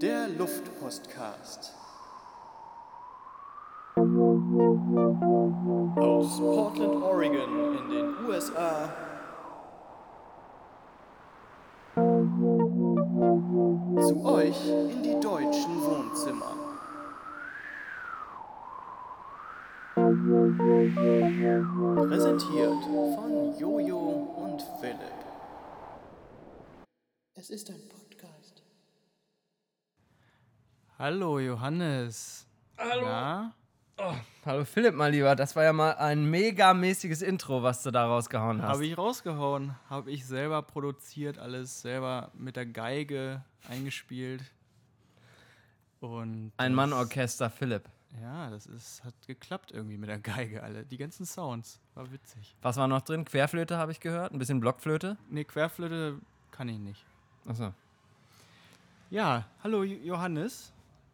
Der Luftpostcast. Aus Portland, Oregon in den USA. Zu euch in die deutschen Wohnzimmer. Präsentiert von Jojo und Philipp. Es ist ein Podcast. Hallo Johannes. Hallo. Na? Oh, hallo Philipp, mal lieber. Das war ja mal ein megamäßiges Intro, was du da rausgehauen hast. Habe ich rausgehauen. Habe ich selber produziert, alles selber mit der Geige eingespielt. Und ein Mann-Orchester Philipp. Ja, das ist, hat geklappt irgendwie mit der Geige alle. Die ganzen Sounds. War witzig. Was war noch drin? Querflöte habe ich gehört. Ein bisschen Blockflöte. Nee, Querflöte kann ich nicht. Achso. Ja, hallo Jo- Johannes.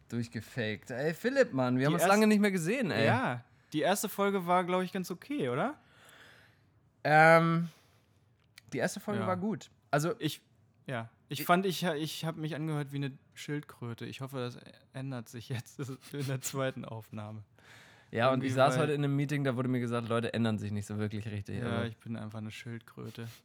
Durchgefaked. Ey, Philipp, Mann, wir haben uns lange nicht mehr gesehen, ey. Ja, die erste Folge war, glaube ich, ganz okay, oder? Ähm, die erste Folge Ja. war gut. Also, Ich, ja, ich fand, ich, ich habe mich angehört wie eine Schildkröte. Ich hoffe, das ändert sich jetzt in der zweiten Aufnahme. ja, und ich saß heute in einem Meeting, da wurde mir gesagt, Leute ändern sich nicht so wirklich richtig. Ja, Also, ich bin einfach eine Schildkröte.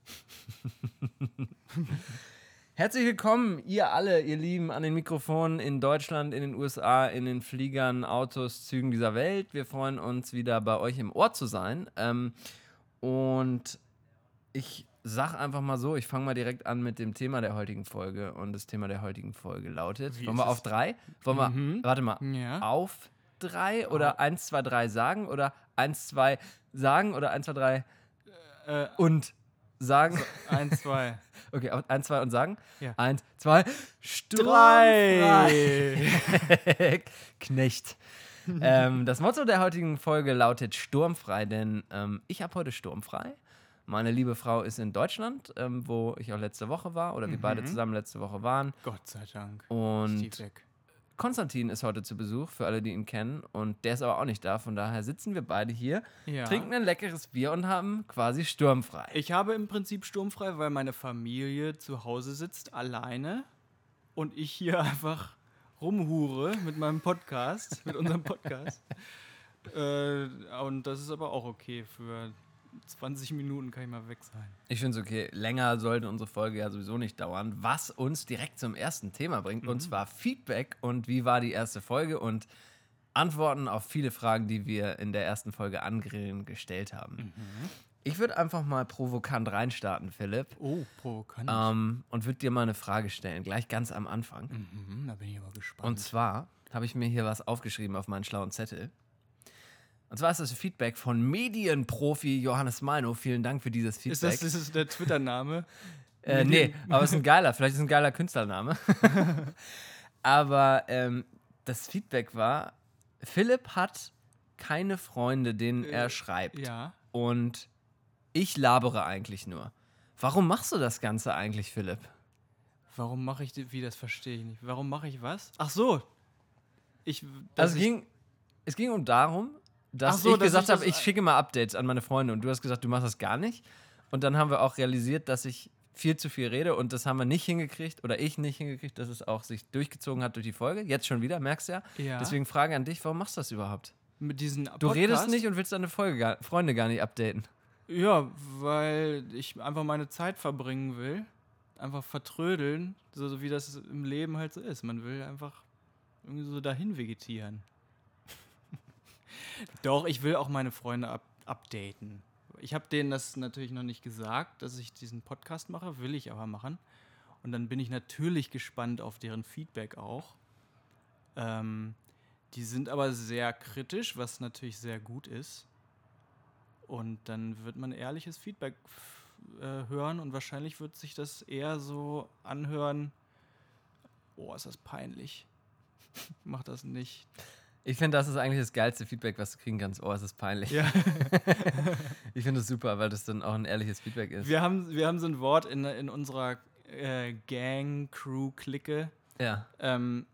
Herzlich willkommen, ihr alle, ihr Lieben, an den Mikrofonen in Deutschland, in den USA, in den Fliegern, Autos, Zügen dieser Welt. Wir freuen uns wieder bei euch im Ohr zu sein. Ähm, und ich sag einfach mal so, ich fange mal direkt an mit dem Thema der heutigen Folge. Und das Thema der heutigen Folge lautet: Wie Wollen wir auf drei? Wollen wir, Mhm. warte mal, Ja. auf drei oder eins, zwei, drei sagen oder eins, zwei sagen oder eins, zwei, drei Äh, und sagen? eins, zwei. Okay, eins, zwei und sagen. Ja. Eins, zwei, Sturmfrei. Knecht. ähm, das Motto der heutigen Folge lautet Sturmfrei, denn ähm, ich habe heute sturmfrei. Meine liebe Frau ist in Deutschland, ähm, wo ich auch letzte Woche war oder wir beide zusammen letzte Woche waren. Gott sei Dank. Und Stief weg. Konstantin ist heute zu Besuch, für alle, die ihn kennen. Und der ist aber auch nicht da. Von daher sitzen wir beide hier, Ja. trinken ein leckeres Bier und haben quasi sturmfrei. Ich habe im Prinzip sturmfrei, weil meine Familie zu Hause sitzt, alleine. Und ich hier einfach rumhure mit meinem Podcast, mit unserem Podcast. äh, und das ist aber auch okay. Für 20 Minuten kann ich mal weg sein. Ich finde es okay. Länger sollte unsere Folge ja sowieso nicht dauern. Was uns direkt zum ersten Thema bringt, und zwar Feedback und wie war die erste Folge und Antworten auf viele Fragen, die wir in der ersten Folge angrillen gestellt haben. Ich würde einfach mal provokant reinstarten, Philipp, Oh, provokant. ähm, und würde dir mal eine Frage stellen, gleich ganz am Anfang. Mhm, da bin ich aber gespannt. Und zwar habe ich mir hier was aufgeschrieben auf meinen schlauen Zettel. Und zwar ist das Feedback von Medienprofi Johannes Meino. Vielen Dank für dieses Feedback. ist das, ist das der Twitter-Name? Äh, nee, aber es ist ein geiler, vielleicht ist es ein geiler Künstlername. aber ähm, das Feedback war, Philipp hat keine Freunde, denen er schreibt. Ja. Und ich labere eigentlich nur. Warum machst du das Ganze eigentlich, Philipp? Warum mache ich, wie das verstehe ich nicht. Warum mache ich was? Ach so. Ich, Also es ging, es ging um darum, dass so, ich dass gesagt ich habe, ich schicke mal Updates an meine Freunde und du hast gesagt, du machst das gar nicht. Und dann haben wir auch realisiert, dass ich viel zu viel rede und das haben wir nicht hingekriegt oder ich nicht hingekriegt, dass es auch sich durchgezogen hat durch die Folge. Jetzt schon wieder, merkst du ja. Ja. Deswegen Frage an dich, warum machst du das überhaupt? mit diesen Du Podcast, redest nicht und willst deine Folge gar, Freunde gar nicht updaten. Ja, weil ich einfach meine Zeit verbringen will. Einfach vertrödeln, so, so wie das im Leben halt so ist. Man will einfach irgendwie so dahin vegetieren. Doch, ich will auch meine Freunde up updaten. Ich habe denen das natürlich noch nicht gesagt, dass ich diesen Podcast mache, will ich aber machen. Und dann bin ich natürlich gespannt auf deren Feedback auch. Ähm, die sind aber sehr kritisch, was natürlich sehr gut ist. Und dann wird man ehrliches Feedback äh, hören und wahrscheinlich wird sich das eher so anhören, oh, ist das peinlich. Mach das nicht. Ich finde, das ist eigentlich das geilste Feedback, was du kriegen kannst. Oh, es ist peinlich. Ja. Ich finde es super, weil das dann auch ein ehrliches Feedback ist. Wir haben, wir haben so ein Wort in, in unserer äh, Gang, Crew, Clique. ja. Ähm,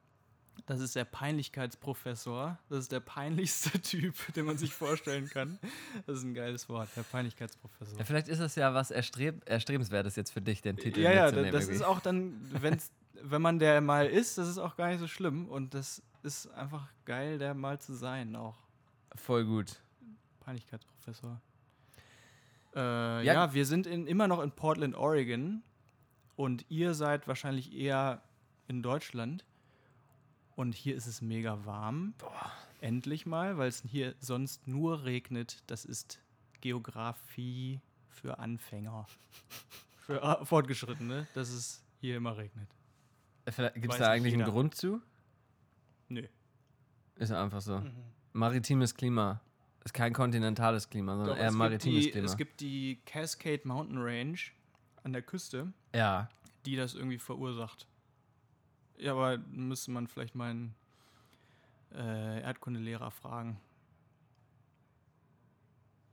Das ist der Peinlichkeitsprofessor. Das ist der peinlichste Typ, den man sich vorstellen kann. Das ist ein geiles Wort, der Peinlichkeitsprofessor. Ja, vielleicht ist es ja was Erstreb Erstrebenswertes jetzt für dich, den Titel Ja, ja, mitzunehmen das irgendwie. ist auch dann, wenn's, wenn man der mal ist, das ist auch gar nicht so schlimm. Und das ist einfach geil, der mal zu sein, auch. voll gut. Peinlichkeitsprofessor. Äh, ja. wir sind in, immer noch in Portland, Oregon. Und ihr seid wahrscheinlich eher in Deutschland. Und hier ist es mega warm. Endlich mal, weil es hier sonst nur regnet. Das ist Geografie für Anfänger. für äh, Fortgeschrittene, dass es hier immer regnet. Gibt es da eigentlich einen jeder. Grund zu? Nö. Ist ja einfach Mhm. so. Maritimes Klima. Ist kein kontinentales Klima, sondern Doch, eher maritimes die, Klima. es gibt die Cascade Mountain Range an der Küste. ja. die das irgendwie verursacht. Ja, aber müsste man vielleicht meinen äh, Erdkundelehrer fragen.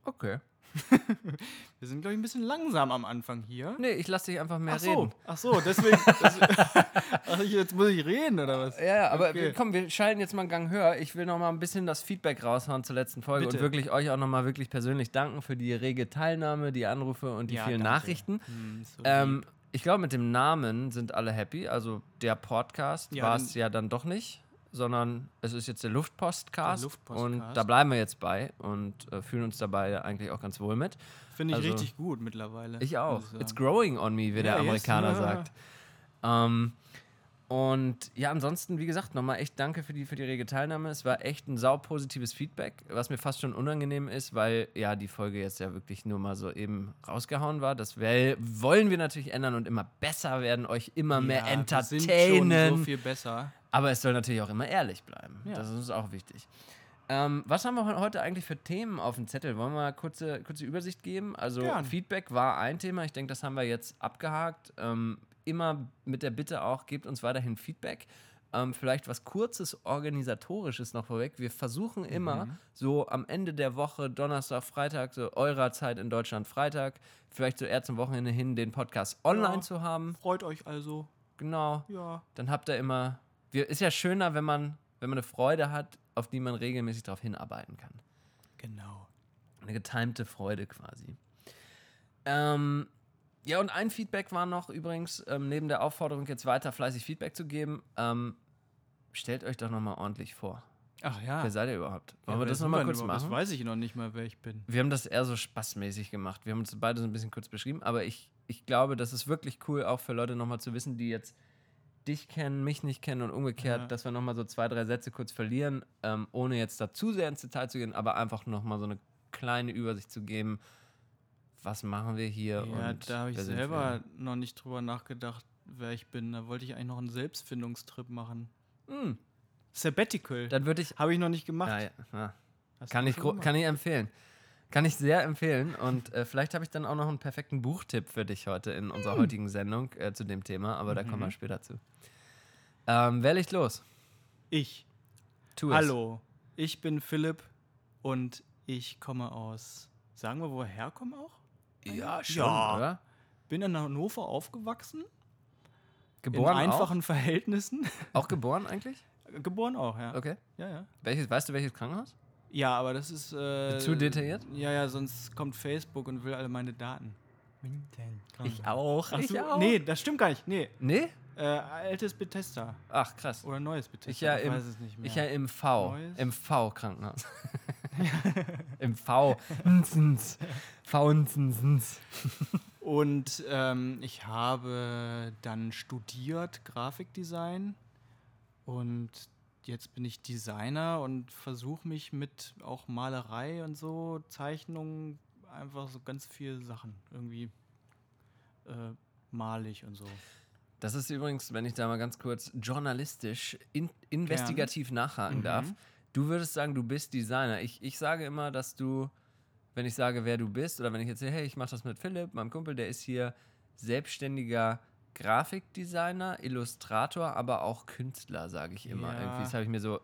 Okay. Wir sind, glaube ich, ein bisschen langsam am Anfang hier. Nee, ich lasse dich einfach mehr Ach so, reden. ach so, deswegen. das, ach, ich- jetzt muss ich reden, oder was? Ja, ja, aber Okay. komm, wir schalten jetzt mal einen Gang höher. Ich will noch mal ein bisschen das Feedback raushauen zur letzten Folge Bitte. und wirklich euch auch noch mal wirklich persönlich danken für die rege Teilnahme, die Anrufe und die Ja, vielen danke. Nachrichten. Hm, so Ähm, ich glaube, mit dem Namen sind alle happy. Also der Podcast Ja, war es ja dann doch nicht, sondern es ist jetzt der Luftpostcast. Der Luftpostcast. Und da bleiben wir jetzt bei und äh, fühlen uns dabei eigentlich auch ganz wohl mit. Finde ich also- richtig gut mittlerweile. Ich auch. muss It's growing on me, wie der Ja, yes. Amerikaner Ja. sagt. Ähm, und ja, ansonsten, wie gesagt, nochmal echt danke für die, für die rege Teilnahme. Es war echt ein saupositives Feedback, was mir fast schon unangenehm ist, weil ja die Folge jetzt ja wirklich nur mal so eben rausgehauen war. Das wollen wir natürlich ändern und immer besser werden, euch immer mehr Ja, wir sind entertainen. schon so viel besser. Aber es soll natürlich auch immer ehrlich bleiben. Ja. Das ist uns auch wichtig. Ähm, was haben wir heute eigentlich für Themen auf dem Zettel? Wollen wir mal kurze, kurze Übersicht geben? Also Gern. Feedback war ein Thema. Ich denke, das haben wir jetzt abgehakt. Ähm, immer mit der Bitte auch, gebt uns weiterhin Feedback. Ähm, vielleicht was Kurzes, Organisatorisches noch vorweg. Wir versuchen immer so am Ende der Woche, Donnerstag, Freitag, so eurer Zeit in Deutschland Freitag, vielleicht so eher zum Wochenende hin, den Podcast online Ja. zu haben. Freut euch also. Genau Ja. dann habt ihr immer. Wir, ist ja schöner, wenn man, wenn man eine Freude hat, auf die man regelmäßig darauf hinarbeiten kann. Genau. Eine getimte Freude quasi. Ähm, ja, und ein Feedback war noch übrigens, ähm, neben der Aufforderung, jetzt weiter fleißig Feedback zu geben, ähm, stellt euch doch nochmal ordentlich vor. Ach ja. Wer seid ihr überhaupt? Wollen Ja, wir das nochmal kurz überhaupt? Das machen? weiß ich noch nicht mal, wer ich bin. Wir haben das eher so spaßmäßig gemacht. Wir haben uns beide so ein bisschen kurz beschrieben, aber ich, ich glaube, das ist wirklich cool, auch für Leute nochmal zu wissen, die jetzt dich kennen, mich nicht kennen und umgekehrt, Ja. dass wir nochmal so zwei, drei Sätze kurz verlieren, ähm, ohne jetzt da zu sehr ins Detail zu gehen, aber einfach nochmal so eine kleine Übersicht zu geben, was machen wir hier Ja, da habe ich selber noch nicht drüber nachgedacht, wer ich bin. Da wollte ich eigentlich noch einen Selbstfindungstrip machen. Hm, Sabbatical. dann würde ich, Habe ich noch nicht gemacht. ja, ja, ja. Kann ich, gemacht? kann ich empfehlen. Kann ich sehr empfehlen. Und äh, vielleicht habe ich dann auch noch einen perfekten Buchtipp für dich heute in Hm. unserer heutigen Sendung äh, zu dem Thema, aber da kommen Mhm. wir später zu. Ähm, wer legt los? Ich. Tu es. Hallo, ich bin Philipp und ich komme aus. Sagen wir, wo wir herkommen auch? Ja, schon, Ja. oder? Bin in Hannover aufgewachsen. Geboren in einfachen Verhältnissen. auch? Auch geboren eigentlich? Geboren auch, ja. Okay. Ja, ja. Welches, weißt du, welches Krankenhaus? Ja, aber das ist. Äh, Zu detailliert? Ja, ja, sonst kommt Facebook und will alle meine Daten. auch. Ach so, Nee, das stimmt gar nicht. Nee, Nee? äh, altes Bethesda. Ach, krass. Oder neues Bethesda. Ich ja, im, weiß es nicht mehr. ich ja im V. Neues? Im V-Krankenhaus. Im V. V. Und ähm, ich habe dann studiert Grafikdesign und jetzt bin ich Designer und versuche mich mit auch Malerei und so, Zeichnungen, einfach so ganz viele Sachen irgendwie äh, malig und so. Das ist übrigens, wenn ich da mal ganz kurz journalistisch, in, investigativ nachhaken Mhm. darf. Du würdest sagen, du bist Designer. Ich, ich sage immer, dass du, wenn ich sage, wer du bist, oder wenn ich erzähle, hey, ich mache das mit Philipp, meinem Kumpel, der ist hier selbstständiger Grafikdesigner, Illustrator, aber auch Künstler, sage ich immer. Ja. Irgendwie, das habe ich mir so.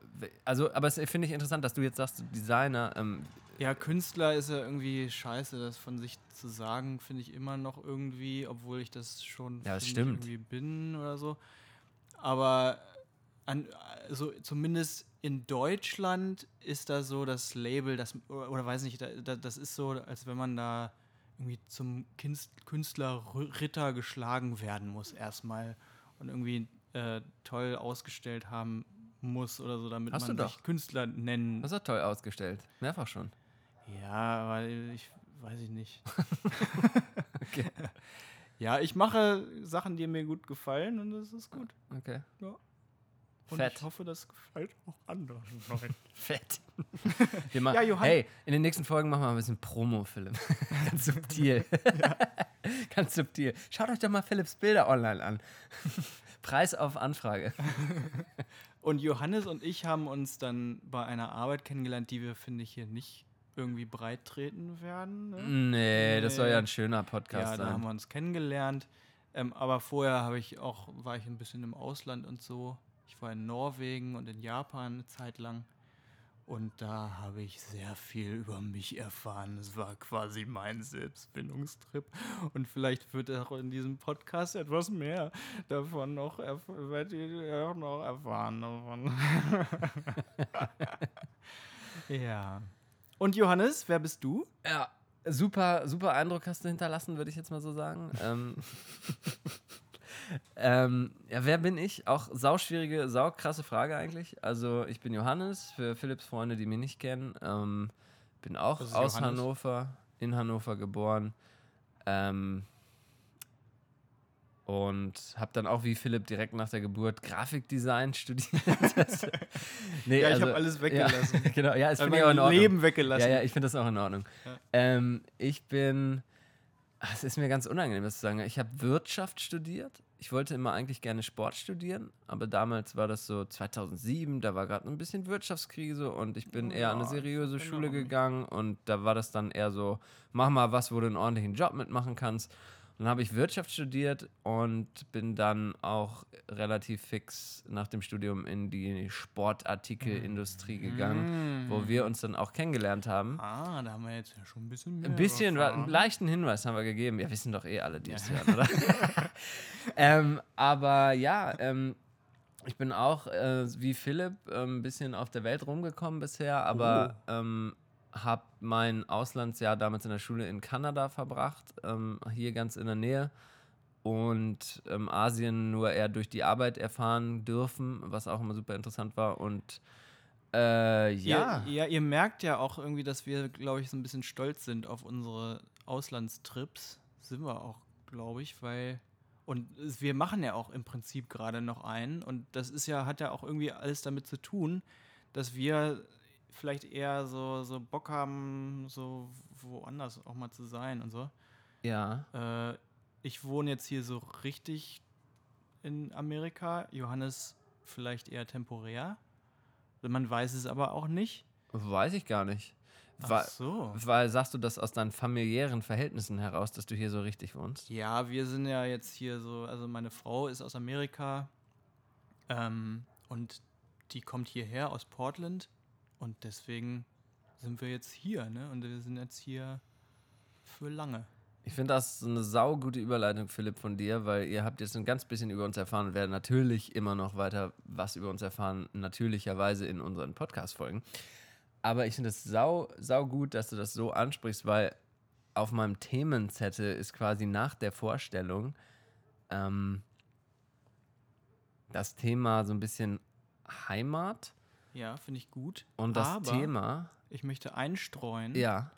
Also, aber es finde ich interessant, dass du jetzt sagst, Designer. Ähm, Ja, Künstler ist ja irgendwie scheiße, das von sich zu sagen, finde ich immer noch irgendwie, obwohl ich das schon Ja, das stimmt. irgendwie bin oder so. Aber an, also zumindest in Deutschland ist da so das Label, das, oder, oder weiß nicht, da, da, das ist so, als wenn man da irgendwie zum Kinst- Künstler Ritter geschlagen werden muss erstmal und irgendwie äh, toll ausgestellt haben muss oder so, damit Hast man sich. Künstler nennen. Das ist toll ausgestellt. Mehrfach schon. Ja, weil ich weiß ich nicht. Ja, ich mache Sachen, die mir gut gefallen und das ist gut. Okay. Ja. Und Fett. ich hoffe, das gefällt auch anderen Leuten. Fett. Wir machen, Ja, Johann- hey, in den nächsten Folgen machen wir ein bisschen Promo, Philipp. Ganz subtil. Ganz subtil. Schaut euch doch mal Philipps Bilder online an. Preis auf Anfrage. Und Johannes und ich haben uns dann bei einer Arbeit kennengelernt, die wir, finde ich, hier nicht irgendwie breit treten werden. Ne? Nee, das soll ja Nee. ein schöner Podcast Ja, da haben sein. wir uns kennengelernt. Ähm, aber vorher habe ich auch, war ich ein bisschen im Ausland und so. Ich war in Norwegen und in Japan eine Zeit lang. Und da habe ich sehr viel über mich erfahren. Es war quasi mein Selbstfindungstrip. Und vielleicht wird auch in diesem Podcast etwas mehr davon noch, erf auch noch erfahren. Davon. ja. Und Johannes, wer bist du? Ja, super, super Eindruck hast du hinterlassen, würde ich jetzt mal so sagen. ähm, ähm, ja, wer bin ich? Auch sauschwierige, saukrasse Frage eigentlich. Also, ich bin Johannes, für Philipps Freunde, die mich nicht kennen. Ähm, bin auch aus Johannes? Hannover, in Hannover geboren. Ähm, und habe dann auch wie Philipp direkt nach der Geburt Grafikdesign studiert. Das- nee, Ja, ich hab alles weggelassen. Ja, genau, ja, ist Also finde ich auch in mein Ordnung. Leben weggelassen. Ja, ja, ich finde das auch in Ordnung. Ja. Ähm, ich bin, es ist mir ganz unangenehm, das zu sagen. Ich habe Wirtschaft studiert. Ich wollte immer eigentlich gerne Sport studieren, aber damals war das so 2007, da war gerade ein bisschen Wirtschaftskrise und ich bin eher an eine seriöse ich Schule gegangen und da war das dann eher so, mach mal was, wo du einen ordentlichen Job mitmachen kannst. Dann habe ich Wirtschaft studiert und bin dann auch relativ fix nach dem Studium in die Sportartikelindustrie gegangen, wo wir uns dann auch kennengelernt haben. Ah, da haben wir jetzt ja schon ein bisschen mehr. Ein bisschen, einen leichten Hinweis haben wir gegeben. Ja, wissen doch eh alle, die es hören, oder? ähm, aber ja, ähm, ich bin auch äh, wie Philipp ähm, ein bisschen auf der Welt rumgekommen bisher, aber ähm, habe mein Auslandsjahr damals in der Schule in Kanada verbracht, ähm, hier ganz in der Nähe. Und ähm, Asien nur eher durch die Arbeit erfahren dürfen, was auch immer super interessant war. Und äh, ja. Ihr, ja, ihr merkt ja auch irgendwie, dass wir, glaube ich, so ein bisschen stolz sind auf unsere Auslandstrips. Sind wir auch, glaube ich, weil. Und wir machen ja auch im Prinzip gerade noch einen. Und das ist ja, hat ja auch irgendwie alles damit zu tun, dass wir vielleicht eher so, so Bock haben, so woanders auch mal zu sein und so. ja. Äh, ich wohne jetzt hier so richtig in Amerika. Johannes vielleicht eher temporär. Man weiß es aber auch nicht. Weiß ich gar nicht. Ach so. Weil sagst du das aus deinen familiären Verhältnissen heraus, dass du hier so richtig wohnst? Ja, wir sind ja jetzt hier so, also meine Frau ist aus Amerika ähm, und die kommt hierher aus Portland und deswegen sind wir jetzt hier, ne? Und wir sind jetzt hier für lange. Ich finde das eine saugute Überleitung, Philipp, von dir, weil ihr habt jetzt ein ganz bisschen über uns erfahren und werden natürlich immer noch weiter was über uns erfahren, natürlicherweise in unseren Podcast-Folgen. Aber ich finde es sau, sau gut, dass du das so ansprichst, weil auf meinem Themenzettel ist quasi nach der Vorstellung ähm, das Thema so ein bisschen Heimat Ja, finde ich gut. und das aber Thema, ich möchte einstreuen, ja,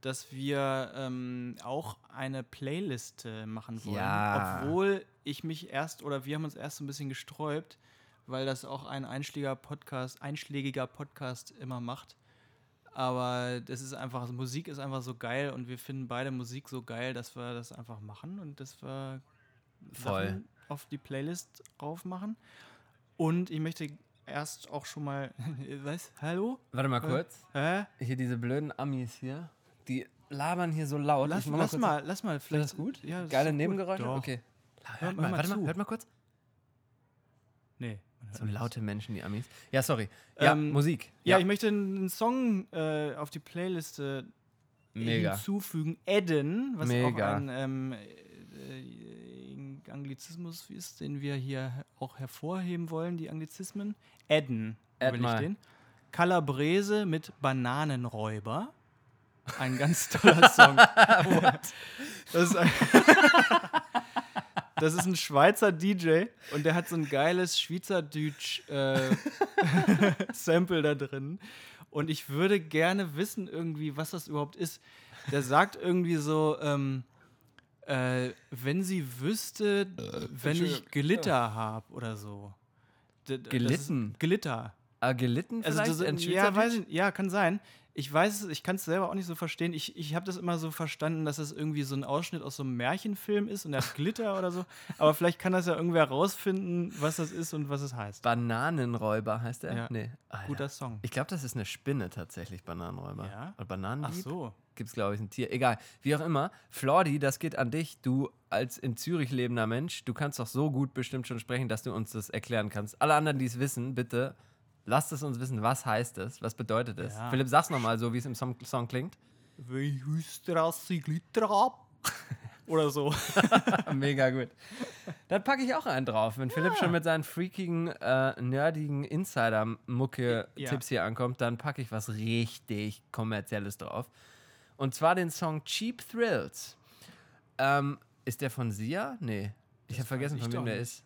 dass wir ähm, auch eine Playliste machen wollen. Ja. Obwohl ich mich erst, oder wir haben uns erst so ein bisschen gesträubt, weil das auch ein einschlägiger Podcast, einschlägiger Podcast immer macht. Aber das ist einfach, also Musik ist einfach so geil und wir finden beide Musik so geil, dass wir das einfach machen und dass wir Voll. Sachen auf die Playlist drauf machen. Und ich möchte erst auch schon mal, was? Hallo? warte mal kurz. Hä? Hier diese blöden Amis hier, die labern hier so laut. Lass, mach lass mal, lass mal. Ist Vielleicht das gut? Ja, das Geile ist gut. Nebengeräusche? Doch. Okay. Hör- Hört hör mal, mal warte mal, hört mal kurz. Nee. So laute Menschen, die Amis. Ja, sorry. Ja, Ähm, Musik. Ja, ich möchte einen Song äh, auf die Playliste Mega. hinzufügen. Adden, was Mega. auch ein, ähm, äh, Anglizismus ist, den wir hier auch hervorheben wollen, die Anglizismen. Adden, Add will ich den. Calabrese mit Bananenräuber. Ein ganz toller Song. das, ist ein das ist ein Schweizer DJ und der hat so ein geiles Schweizerdeutsch-Sample da drin. Und ich würde gerne wissen, irgendwie, was das überhaupt ist. Der sagt irgendwie so, ähm, äh, wenn sie wüsste, wenn ich Glitter habe oder so. D- das Gelitten? Glitter. Ah, gelitten Also vielleicht? das, in ja, weiß ja, kann sein. Ich weiß es, ich kann es selber auch nicht so verstehen. Ich, ich habe das immer so verstanden, dass es irgendwie so ein Ausschnitt aus so einem Märchenfilm ist und der hat Glitter oder so. Aber vielleicht kann das ja irgendwer rausfinden, was das ist und was es heißt. Bananenräuber heißt der? Ja. Nee. Alter. Guter Song. Ich glaube, das ist eine Spinne tatsächlich, Bananenräuber. Ja? Oder Bananendieb? Ach so. Gibt es, glaube ich, ein Tier. Egal. Wie auch immer. Flordi, das geht an dich. Du als in Zürich lebender Mensch, du kannst doch so gut bestimmt schon sprechen, dass du uns das erklären kannst. Alle anderen, die es wissen, bitte lasst es uns wissen. Was heißt es? Was bedeutet es? Ja. Philipp, sag's nochmal so, wie es im Song, Song klingt. Wie Hüstrasse Glitter ab? Oder so. Mega gut. Dann packe ich auch einen drauf. Wenn Philipp schon mit seinen freakigen, äh, nerdigen Insider-Mucke-Tipps hier ankommt, dann packe ich was richtig Kommerzielles drauf. Und zwar den Song Cheap Thrills. Ähm, ist der von Sia? Nee. Ich habe vergessen, ich von wem der nicht. ist.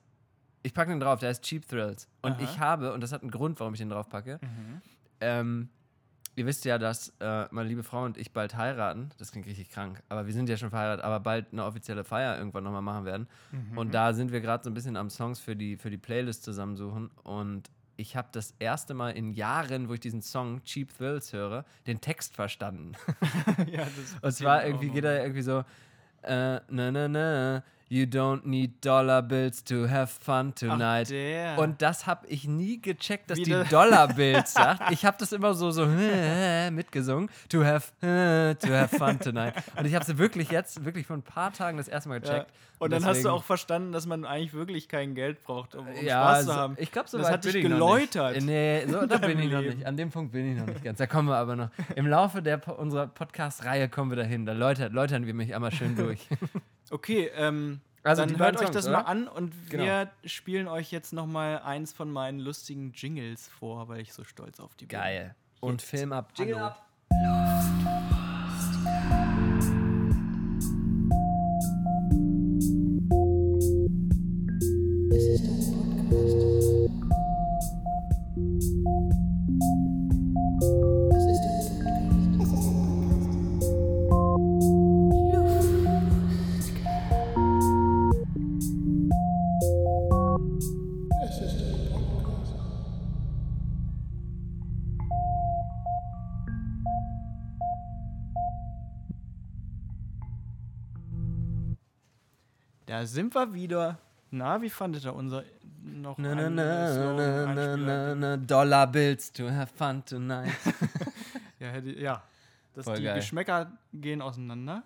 Ich packe den drauf, der ist Cheap Thrills. Und Aha. Mhm. ich habe, und das hat einen Grund, warum ich den drauf packe, ähm, ihr wisst ja, dass äh, meine liebe Frau und ich bald heiraten. Das klingt richtig krank, aber wir sind ja schon verheiratet, aber bald eine offizielle Feier irgendwann nochmal machen werden. Mhm. Und da sind wir gerade so ein bisschen am Songs für die, für die Playlist zusammensuchen. Und ich habe das erste Mal in Jahren, wo ich diesen Song Cheap Thrills höre, den Text verstanden. ja, das Und zwar irgendwie geht er irgendwie so, äh, na na na, you don't need dollar bills to have fun tonight. der. Und das habe ich nie gecheckt, dass Wie die das- Dollarbills sagt. Ich habe das immer so so mitgesungen. To have to have fun tonight. Und ich habe sie wirklich jetzt wirklich vor ein paar Tagen das erste Mal ja. gecheckt. Und dann hast du deswegen- auch verstanden, dass man eigentlich wirklich kein Geld braucht, um, um ja, Spaß zu haben. Ich glaube, so das weit hat dich geläutert. Nee, so, da bin ich noch nicht. An dem Punkt bin ich noch nicht ganz. Da kommen wir aber noch. Im Laufe der, unserer Podcast-Reihe kommen wir dahin. Da läutern wir mich einmal schön durch. Okay, ähm, Also dann hört euch Songs, das oder? mal an und Genau. wir spielen euch jetzt noch mal eins von meinen lustigen Jingles vor, weil ich so stolz auf die bin. Geil. Und Jetzt. Film ab. Jingle Hallo. ab. Da sind wir wieder. Na, wie fandet ihr unser noch Na, na, na, na, na, Einspieler? na, na, Dollar Bills to have fun tonight. Ja, hätte, ja. Voll die geil. Geschmäcker gehen auseinander.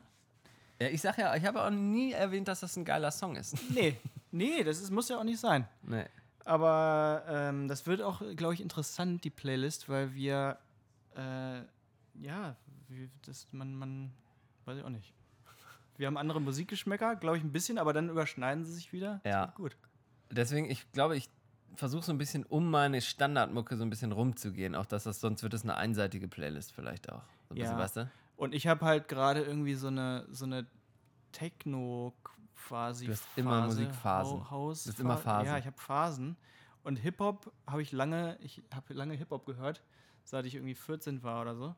ja, ich sag ja, ich habe auch nie erwähnt, dass das ein geiler Song ist. Nee, nee, das ist, muss ja auch nicht sein. Nee. Aber ähm, das wird auch, glaube ich, interessant, die Playlist, weil wir, äh, ja, das, man, man, weiß ich auch nicht. Wir haben andere Musikgeschmäcker, glaube ich, ein bisschen, aber dann überschneiden sie sich wieder. Das Ja. Gut. Deswegen, ich glaube, ich versuche so ein bisschen um meine Standardmucke so ein bisschen rumzugehen. Auch dass das, sonst wird es eine einseitige Playlist vielleicht auch. So ein bisschen, Ja. weißt du? Und ich habe halt gerade irgendwie so eine, so eine Techno quasi Du hast immer Musikphasen. Hau- Haus Du hast immer Phasen. Ja, ich habe Phasen. Und Hip-Hop habe ich lange, ich habe lange Hip-Hop gehört, seit ich irgendwie 14 war oder so.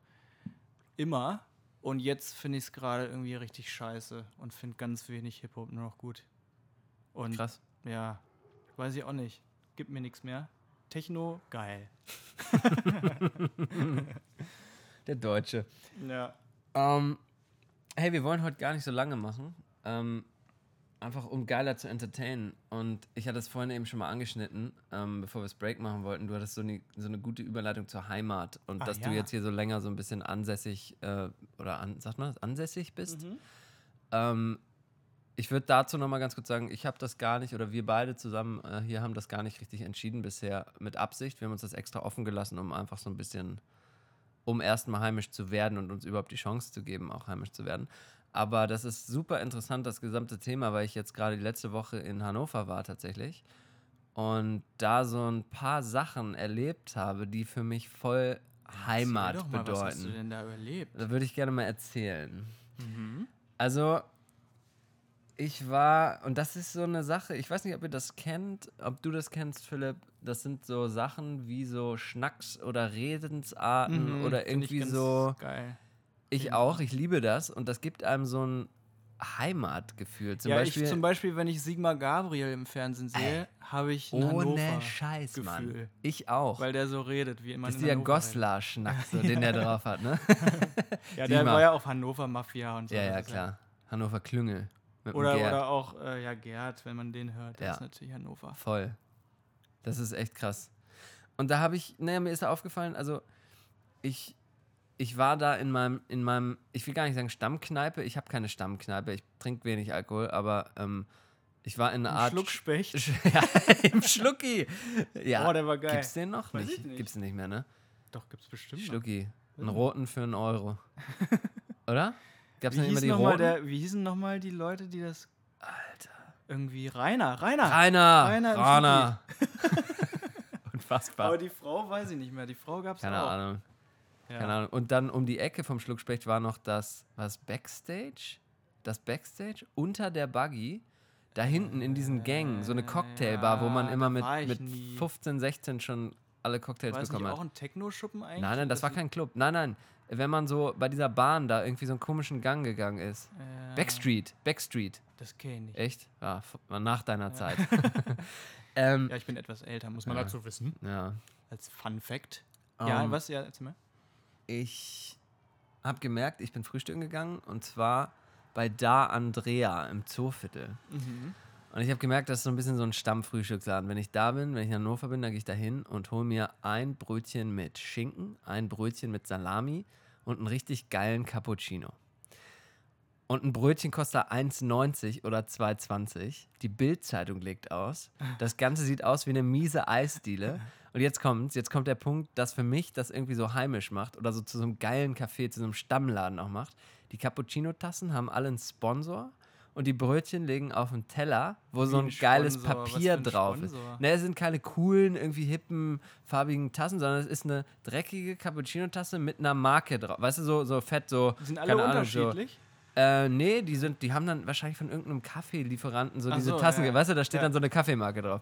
Immer. Und jetzt finde ich es gerade irgendwie richtig scheiße und finde ganz wenig Hip-Hop nur noch gut. Und Krass. ja, weiß ich auch nicht. Gibt mir nichts mehr. Techno, geil. Der Deutsche. Ja. Ähm, hey, wir wollen heute gar nicht so lange machen. Ähm, einfach um geiler zu entertainen. Und ich hatte es vorhin eben schon mal angeschnitten, ähm, bevor wir das Break machen wollten. Du hattest so eine, so eine gute Überleitung zur Heimat. Und Ah, dass du ja. jetzt hier so länger so ein bisschen ansässig, äh, oder an, sagt man das, ansässig bist. Mhm. Ähm, ich würde dazu nochmal ganz kurz sagen, ich habe das gar nicht, oder wir beide zusammen äh, hier haben das gar nicht richtig entschieden bisher mit Absicht. Wir haben uns das extra offen gelassen, um einfach so ein bisschen, um erstmal heimisch zu werden und uns überhaupt die Chance zu geben, auch heimisch zu werden. Aber das ist super interessant, das gesamte Thema, weil ich jetzt gerade die letzte Woche in Hannover war tatsächlich und da so ein paar Sachen erlebt habe, die für mich voll Heimat Erzähl doch mal, bedeuten. Was hast du denn da überlebt? Da würde ich gerne mal erzählen. Mhm. Also, ich war, und das ist so eine Sache, ich weiß nicht, ob ihr das kennt, ob du das kennst, Philipp. Das sind so Sachen wie so Schnacks- oder Redensarten Mhm, oder irgendwie so. Geil. Ich auch, ich liebe das und das gibt einem so ein Heimatgefühl. Zum ja, Beispiel. ich zum Beispiel, wenn ich Sigmar Gabriel im Fernsehen sehe, habe ich ein ohne Scheiß, Mann. Gefühl. Ich auch. Weil der so redet, wie immer das ist dieser Goslar-Schnack, so, den der drauf hat, ne? Ja, der war ja auf Hannover Mafia und so. ja, ja, klar. Hannover Klüngel. Mit dem Oder, oder auch, äh, ja, Gerd, wenn man den hört, der Ja. ist natürlich Hannover. Voll. Das ist echt krass. Und da habe ich, naja, mir ist da aufgefallen, also ich, ich war da in meinem, in meinem, ich will gar nicht sagen Stammkneipe, ich habe keine Stammkneipe, ich trinke wenig Alkohol, aber ähm, ich war in einer Ein Art. Schluckspecht. ja, im Schlucki. Ja. Oh, der war geil. Gibt's den noch? Weiß nicht? ich nicht. Gibt's nicht mehr, ne? Doch, gibt's bestimmt. noch. Schlucki. Einen Weiß roten für einen Euro. Oder? Gab's Wie, nicht immer die noch roten? der, wie hießen nochmal die Leute, die das. Alter. Irgendwie Rainer, Rainer. Rainer! Rainer im Rainer! Unfassbar. Aber die Frau weiß ich nicht mehr. Die Frau gab's Keine auch. Ahnung. Ja. Keine Ahnung. Und dann um die Ecke vom Schluckspecht war noch das, was Backstage? Das Backstage unter der Buggy. Da hinten in diesen Gängen, so eine Cocktailbar, wo man ja, immer mit, mit nie. 15, 16 schon alle Cocktails War nicht bekommen auch hat. ein Techno-Schuppen eigentlich? Nein, nein, das war kein Club. Nein, nein. Wenn man so bei dieser Bahn da irgendwie so einen komischen Gang gegangen ist. Ja, Backstreet, Backstreet. Das kenne ich nicht. Echt? Ja, nach deiner Zeit. ähm, Ja, ich bin etwas älter, muss man Ja. dazu wissen. ja. Als Fun Fact. ja, Ähm, was? Ja, erzähl mal. Ich habe gemerkt, ich bin frühstücken gegangen und zwar bei Da Andrea im Zooviertel. Mhm. Und ich habe gemerkt, das ist so ein bisschen so ein Stammfrühstücksladen. Wenn ich da bin, wenn ich in Hannover bin, dann gehe ich da hin und hole mir ein Brötchen mit Schinken, ein Brötchen mit Salami und einen richtig geilen Cappuccino. Und ein Brötchen kostet 1,90 oder 2,20. Die Bild-Zeitung legt aus. Das Ganze sieht aus wie eine miese Eisdiele. Und jetzt kommt's, jetzt kommt der Punkt, dass für mich das irgendwie so heimisch macht oder so zu so einem geilen Café, zu so einem Stammladen auch macht. Die Cappuccino-Tassen haben alle einen Sponsor und die Brötchen liegen auf dem Teller, wo so ein ein geiles Sponsor? Papier ein drauf ist. Sponsor? Ne, es sind keine coolen, irgendwie hippen, farbigen Tassen, sondern es ist eine dreckige Cappuccino-Tasse mit einer Marke drauf. Weißt du, so, so fett, so. Die sind alle keine Ahnung, so, unterschiedlich. äh, nee, die sind, die haben dann wahrscheinlich von irgendeinem Kaffeelieferanten so Ach diese so, Tassen, ja. weißt du, da steht Ja. dann so eine Kaffeemarke drauf.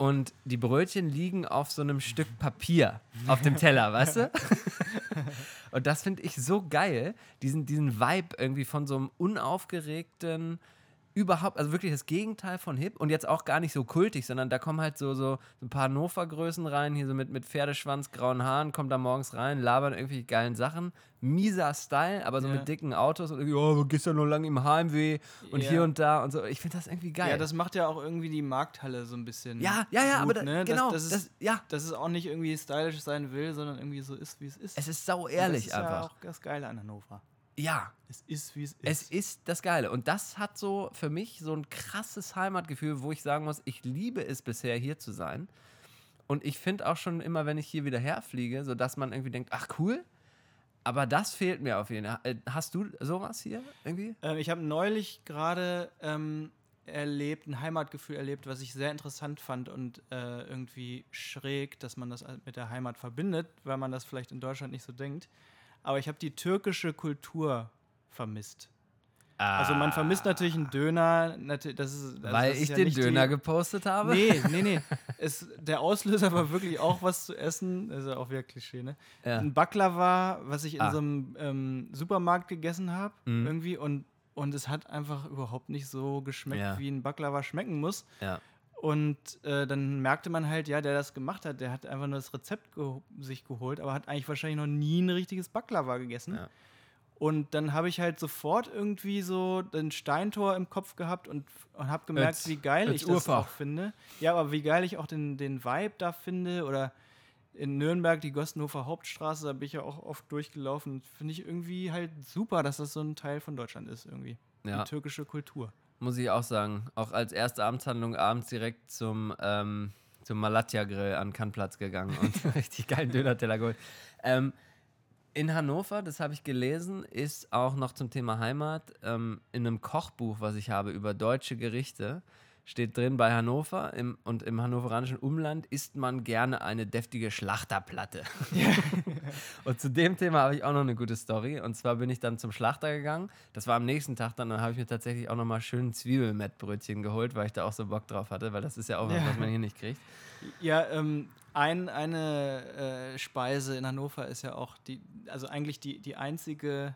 Und die Brötchen liegen auf so einem Stück Papier auf dem Teller, weißt du? Und das finde ich so geil, diesen, diesen Vibe irgendwie von so einem unaufgeregten, überhaupt, also wirklich das Gegenteil von hip und jetzt auch gar nicht so kultig, sondern da kommen halt so, so ein paar Hannover-Größen rein, hier so mit, mit Pferdeschwanz, grauen Haaren, kommen da morgens rein, labern irgendwelche geilen Sachen. Mieser Style, aber so Ja. mit dicken Autos und irgendwie, oh, du gehst ja nur lang im Heimweh und Ja. hier und da und so. Ich finde das irgendwie geil. Ja, das macht ja auch irgendwie die Markthalle so ein bisschen. ja, ja, ja, aber gut, da, ne? genau, Das, das, das, ist, ja, dass es auch nicht irgendwie stylisch sein will, sondern irgendwie so ist, wie es ist. es ist sau ehrlich das ist einfach. Ja auch das Geile an Hannover. Ja, Es ist, wie es ist. Es ist das Geile. Und das hat so für mich so ein krasses Heimatgefühl, wo ich sagen muss, ich liebe es bisher hier zu sein. Und ich finde auch schon immer, wenn ich hier wieder herfliege, so dass man irgendwie denkt, ach cool, aber das fehlt mir auf jeden Fall. Äh, Hast du sowas hier irgendwie? Ähm, ich habe neulich gerade ähm, erlebt, ein Heimatgefühl erlebt, was ich sehr interessant fand und äh, irgendwie schräg, dass man das mit der Heimat verbindet, weil man das vielleicht in Deutschland nicht so denkt. Aber ich habe die türkische Kultur vermisst. Also man vermisst natürlich einen Döner, das ist, also Weil das ich ja den nicht die- Döner gepostet habe? Nee, nee, nee. Es, der Auslöser war wirklich auch was zu essen. Das ist ja auch wieder Klischee, ne? Ja. Ein Baklava, was ich in Ah. so einem ähm, Supermarkt gegessen habe, Mhm. irgendwie. Und, und es hat einfach überhaupt nicht so geschmeckt, Ja. wie ein Baklava schmecken muss. Ja. Und äh, dann merkte man halt, ja, der das gemacht hat, der hat einfach nur das Rezept geho sich geholt, aber hat eigentlich wahrscheinlich noch nie ein richtiges Baklava gegessen. Ja. Und dann habe ich halt sofort irgendwie so den Steintor im Kopf gehabt und, und habe gemerkt, Als- wie geil ich das Urfach. auch finde. Ja, aber wie geil ich auch den, den Vibe da finde. Oder in Nürnberg, die Gostenhofer Hauptstraße, da bin ich ja auch oft durchgelaufen. Finde ich irgendwie halt super, dass das so ein Teil von Deutschland ist irgendwie. Ja. Die türkische Kultur. Muss ich auch sagen. Auch als erste Amtshandlung abends direkt zum, ähm, zum Malatya-Grill an Kannplatz gegangen und richtig geilen Döner-Teller geholt. Ähm, In Hannover, das habe ich gelesen, ist auch noch zum Thema Heimat ähm, in einem Kochbuch, was ich habe über deutsche Gerichte, steht drin, bei Hannover im, und im hannoveranischen Umland isst man gerne eine deftige Schlachterplatte. und zu dem Thema habe ich auch noch eine gute Story. Und zwar bin ich dann zum Schlachter gegangen. Das war am nächsten Tag dann. Dann habe ich mir tatsächlich auch nochmal schön Zwiebelmettbrötchen geholt, weil ich da auch so Bock drauf hatte, weil das ist ja auch was, Ja. was man hier nicht kriegt. Ja, ähm, ein, eine äh, Speise in Hannover ist ja auch die, also eigentlich die, die einzige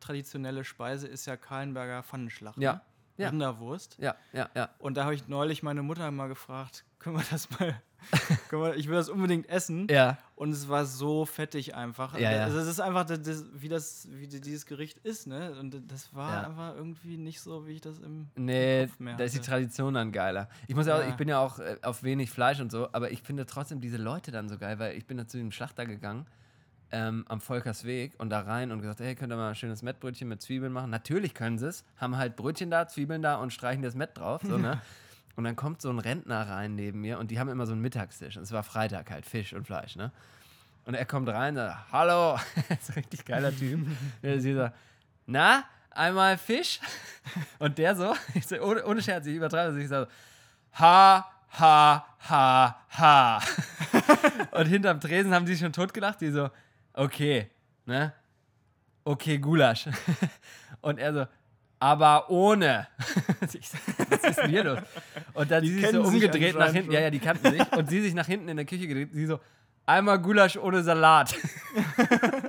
traditionelle Speise ist ja Kahlenberger Pfannenschlacht. Ja, ne? Ja. Rinderwurst. Ja, ja, ja. Und da habe ich neulich meine Mutter mal gefragt, können wir das mal, wir, ich will das unbedingt essen. Ja, Und es war so fettig einfach. Ja, ja. Also es ist einfach, das, wie, das, wie dieses Gericht ist, ne? Und das war Ja. einfach irgendwie nicht so, wie ich das im Nee, Kopf mehr da ist die. Tradition dann geiler. Ich muss ja auch, ich bin ja auch äh, auf wenig Fleisch und so, aber ich finde trotzdem diese Leute dann so geil, weil ich bin da zu dem Schlachter gegangen ähm, am Volkersweg und da rein und gesagt, hey, könnt ihr mal ein schönes Mettbrötchen mit Zwiebeln machen? Natürlich können sie es, haben halt Brötchen da, Zwiebeln da und streichen das Mett drauf, so, ne? Und dann kommt so ein Rentner rein neben mir und die haben immer so einen Mittagstisch. Und es war Freitag halt, Fisch und Fleisch, ne? Und er kommt rein und sagt, hallo, das ist ein richtig geiler Typ. Der sieht so, na, einmal Fisch? Und der so, ich so ohne, ohne Scherz, ich übertreibe es, ich so, ha, ha, ha, ha. Und hinterm Tresen haben die sich schon totgelacht, die so, okay, ne? Okay, Gulasch. Und er so, aber ohne. Was ist denn hier los? Und dann sie sich so umgedreht nach hinten, ja, ja, die kannten sich. Und sie sich nach hinten in der Küche gedreht, sie so, einmal Gulasch ohne Salat.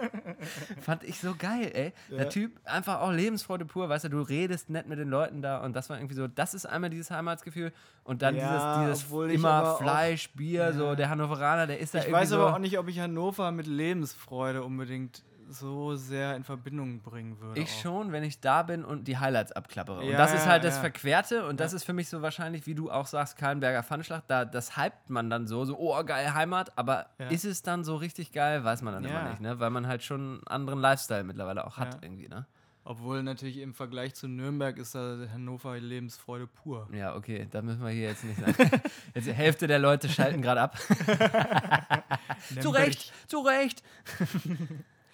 Fand ich so geil, ey. Der Ja. Typ, einfach auch Lebensfreude pur, weißt du, du redest nett mit den Leuten da und das war irgendwie so, das ist einmal dieses Heimatsgefühl und dann Ja, dieses, dieses ich immer aber auch- Fleisch, Bier, so der Hannoveraner, der ist da Ich irgendwie weiß so, aber auch nicht, ob ich Hannover mit Lebensfreude unbedingt so sehr in Verbindung bringen würde. Ich auch. schon, wenn ich da bin und die Highlights abklappere. Und Ja, das ist halt ja, das ja. Verquerte und das ist für mich so wahrscheinlich, wie du auch sagst, Kahlenberger Pfannschlacht, da, das hypt man dann so, so, oh, geil, Heimat, aber ist es dann so richtig geil, weiß man dann immer nicht, ne? Weil man halt schon einen anderen Lifestyle mittlerweile auch hat irgendwie, ne? Obwohl natürlich im Vergleich zu Nürnberg ist da Hannover Lebensfreude pur. Ja, okay, da müssen wir hier jetzt nicht sein. Jetzt die Hälfte der Leute schalten gerade ab. zu Recht, zu Recht.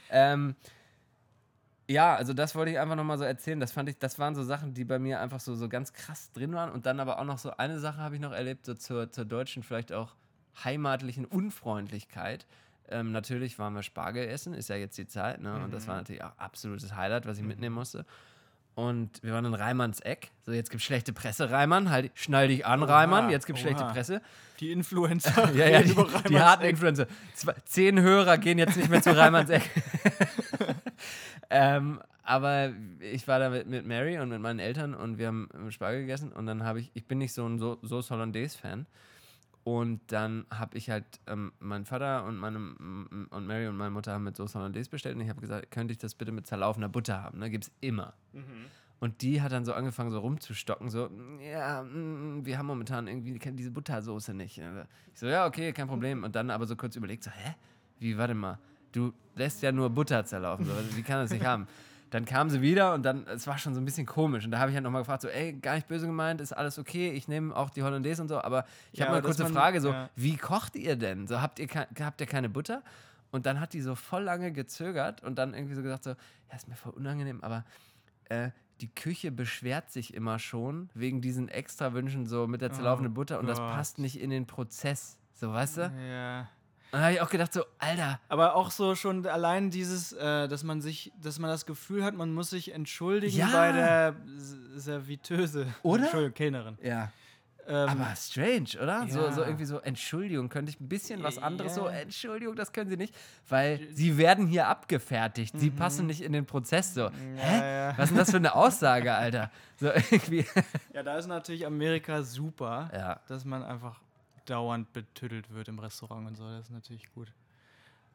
Ähm, ja, also das wollte ich einfach nochmal so erzählen. Das fand ich, das waren so Sachen, die bei mir einfach so, so ganz krass drin waren. Und dann aber auch noch so eine Sache habe ich noch erlebt, so zur, zur deutschen, vielleicht auch heimatlichen Unfreundlichkeit. Ähm, natürlich waren wir Spargel essen, ist ja jetzt die Zeit, ne? Und das war natürlich auch absolutes Highlight, was ich mitnehmen musste. Und wir waren in Reimanns Eck. So, jetzt gibt schlechte Presse, Reimann. Halt, schnall dich an, Oha, Reimann. Jetzt gibt schlechte oha. Presse. Die Influencer. Ja, ja, die, die harten Eck. Influencer. Zwei, zehn Hörer gehen jetzt nicht mehr zu Reimanns Eck. ähm, aber ich war da mit, mit Mary und mit meinen Eltern und wir haben Spargel gegessen und dann habe ich, ich bin nicht so ein so Sauce Hollandaise-Fan. Und dann habe ich halt, ähm, mein Vater und meine und Mary und meine Mutter haben mit Sauce Hollandaise bestellt und ich habe gesagt, könnte ich das bitte mit zerlaufener Butter haben? Ne? Gibt es immer. Und die hat dann so angefangen, so rumzustocken, so, ja, mm, wir haben momentan irgendwie diese Buttersoße nicht. Ich so, ja, okay, kein Problem. Und dann aber so kurz überlegt, so, hä? Wie, warte mal, du lässt ja nur Butter zerlaufen, so, wie kann das nicht haben? Dann kam sie wieder und dann, es war schon so ein bisschen komisch. Und da habe ich halt nochmal gefragt, so, ey, gar nicht böse gemeint, ist alles okay, ich nehme auch die Hollandaise und so, aber ich Ja, habe mal eine kurze man- Frage, so, ja. wie kocht ihr denn? So, habt ihr, habt ihr keine Butter? Und dann hat die so voll lange gezögert und dann irgendwie so gesagt, so, ja, ist mir voll unangenehm, aber äh, die Küche beschwert sich immer schon wegen diesen Extrawünschen so mit der zerlaufenden Oh Butter und das Gott. passt nicht in den Prozess. So, weißt du? Ja. Und dann habe ich auch gedacht, so, Alter, Aber auch so schon allein dieses, äh, dass man sich, dass man das Gefühl hat, man muss sich entschuldigen Ja. bei der Serviteuse. Oder? Entschuldigung, Kellnerin. ja. Ähm, Aber strange, oder? So, so Ja. irgendwie so, Entschuldigung, könnte ich ein bisschen was anderes so, Ja. Entschuldigung, das können Sie nicht, weil Sie werden hier abgefertigt, Sie passen nicht in den Prozess so. Hä? Mhm. ja. Was ist denn das für eine Aussage, Alter? So irgendwie. ja, da ist natürlich Amerika super, Ja. dass man einfach dauernd betüttelt wird im Restaurant und so. Das ist natürlich gut.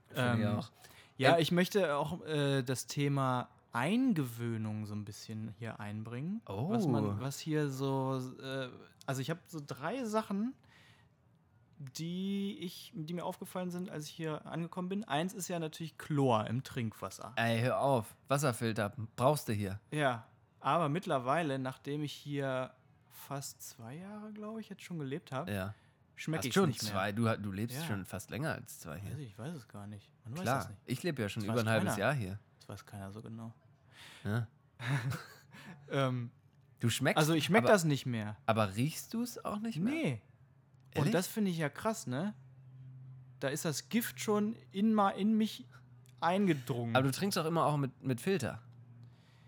Finde ich Ähm, auch. Ja, Ähm, ich möchte auch äh, das Thema Eingewöhnung so ein bisschen hier einbringen. Was, Oh. man, was hier so. Äh, also, ich habe so drei Sachen, die, ich, die mir aufgefallen sind, als ich hier angekommen bin. Eins ist ja natürlich Chlor im Trinkwasser. Ey, hör auf. Wasserfilter brauchst du hier. Ja, aber mittlerweile, nachdem ich hier fast zwei Jahre, glaube ich, jetzt schon gelebt habe, Ja. Schmecke ich schon nicht mehr. zwei. Du, du lebst Ja. schon fast länger als zwei Weiß hier. ich, ich weiß es gar nicht. Man Klar, nicht. ich lebe ja schon Das über ein halbes keiner. Jahr hier. Das weiß keiner so genau. Ja. Ähm, Du schmeckst. also ich schmecke aber, das nicht mehr. Aber riechst du es auch nicht mehr? Nee. Ehrlich? Und das finde ich ja krass, ne? Da ist das Gift schon in, in mich eingedrungen. Aber du trinkst auch immer auch mit, mit Filter.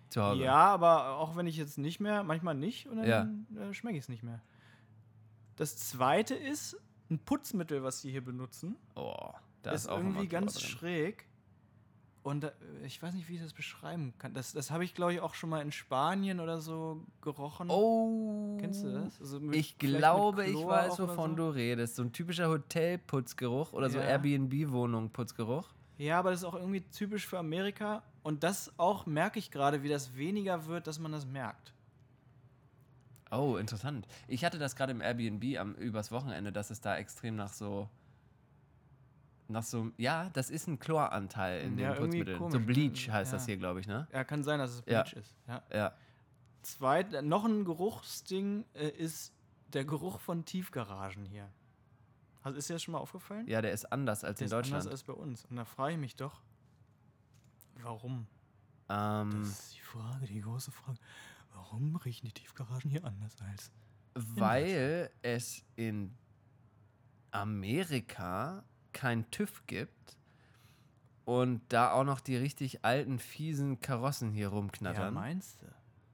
Zu Hause. ja, aber auch wenn ich jetzt nicht mehr, manchmal nicht, und dann äh, schmecke ich es nicht mehr. Das zweite ist ein Putzmittel, was sie hier benutzen. Oh, da ist, ist, irgendwie ganz drin. schräg. Und da, ich weiß nicht, wie ich das beschreiben kann. Das, das habe ich, glaube ich, auch schon mal in Spanien oder so gerochen. Oh. Kennst du das? Also mit- Ich glaube, ich weiß, wovon so? du redest. So ein typischer Hotelputzgeruch oder so Ja. Airbnb-Wohnung-Putzgeruch. Ja, aber das ist auch irgendwie typisch für Amerika. Und das auch merke ich gerade, wie das weniger wird, dass man das merkt. Oh, interessant. Ich hatte das gerade im Airbnb am, übers Wochenende, dass es da extrem nach so. Nach so. Ja, das ist ein Chloranteil in Ja, den Putzmitteln. komisch, so? Bleach heißt das Ja. hier, glaube ich, ne? Ja, kann sein, dass es Ja. Bleach ist. Ja. Ja. Zweit, noch ein Geruchsding äh, ist der Geruch von Tiefgaragen hier. Also ist dir das schon mal aufgefallen? Ja, der ist anders als Der in ist anders Deutschland. als bei uns. Und da frage ich mich doch, warum? Ähm, Das ist die Frage, die große Frage. Warum riechen die Tiefgaragen hier anders als? weil es in Amerika kein TÜV gibt und da auch noch die richtig alten, fiesen Karossen hier Ja, rumknattern. meinst du?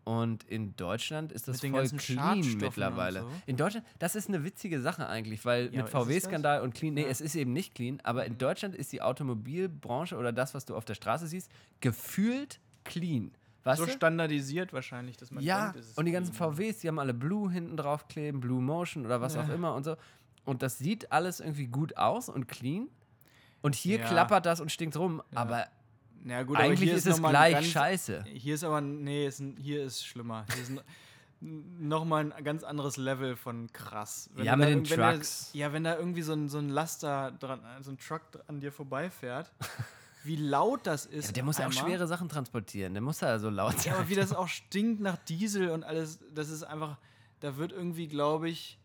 Und in Deutschland ist das voll clean mittlerweile. so. In Deutschland, das ist eine witzige Sache eigentlich, weil Ja, mit VW-Skandal und clean, nee, Ja. Mhm. es ist eben nicht clean, aber in Deutschland ist die Automobilbranche oder das, was du auf der Straße siehst, gefühlt clean. Weißt So standardisiert wahrscheinlich, dass man Ja, denkt, ist und die ganzen. VWs, die haben alle Blue hinten drauf kleben, Blue Motion oder was auch Ja. immer und so. Und das sieht alles irgendwie gut aus und clean. Und hier Ja. klappert das und stinkt rum, aber Ja, gut, eigentlich hier ist es gleich ganz, scheiße. Hier ist aber, nee, ist, ein- hier ist schlimmer. Hier ist n- noch mal ein ganz anderes Level von krass. Wenn Ja, mit da den wenn da- Trucks. ja, wenn da irgendwie so ein, so ein Laster dran, so ein Truck an dir vorbeifährt, wie laut das ist. Ja, der muss ja auch schwere Sachen transportieren, der muss ja so laut sein. Ja, aber wie das auch stinkt nach Diesel und alles, das ist einfach, da wird irgendwie, glaube ich,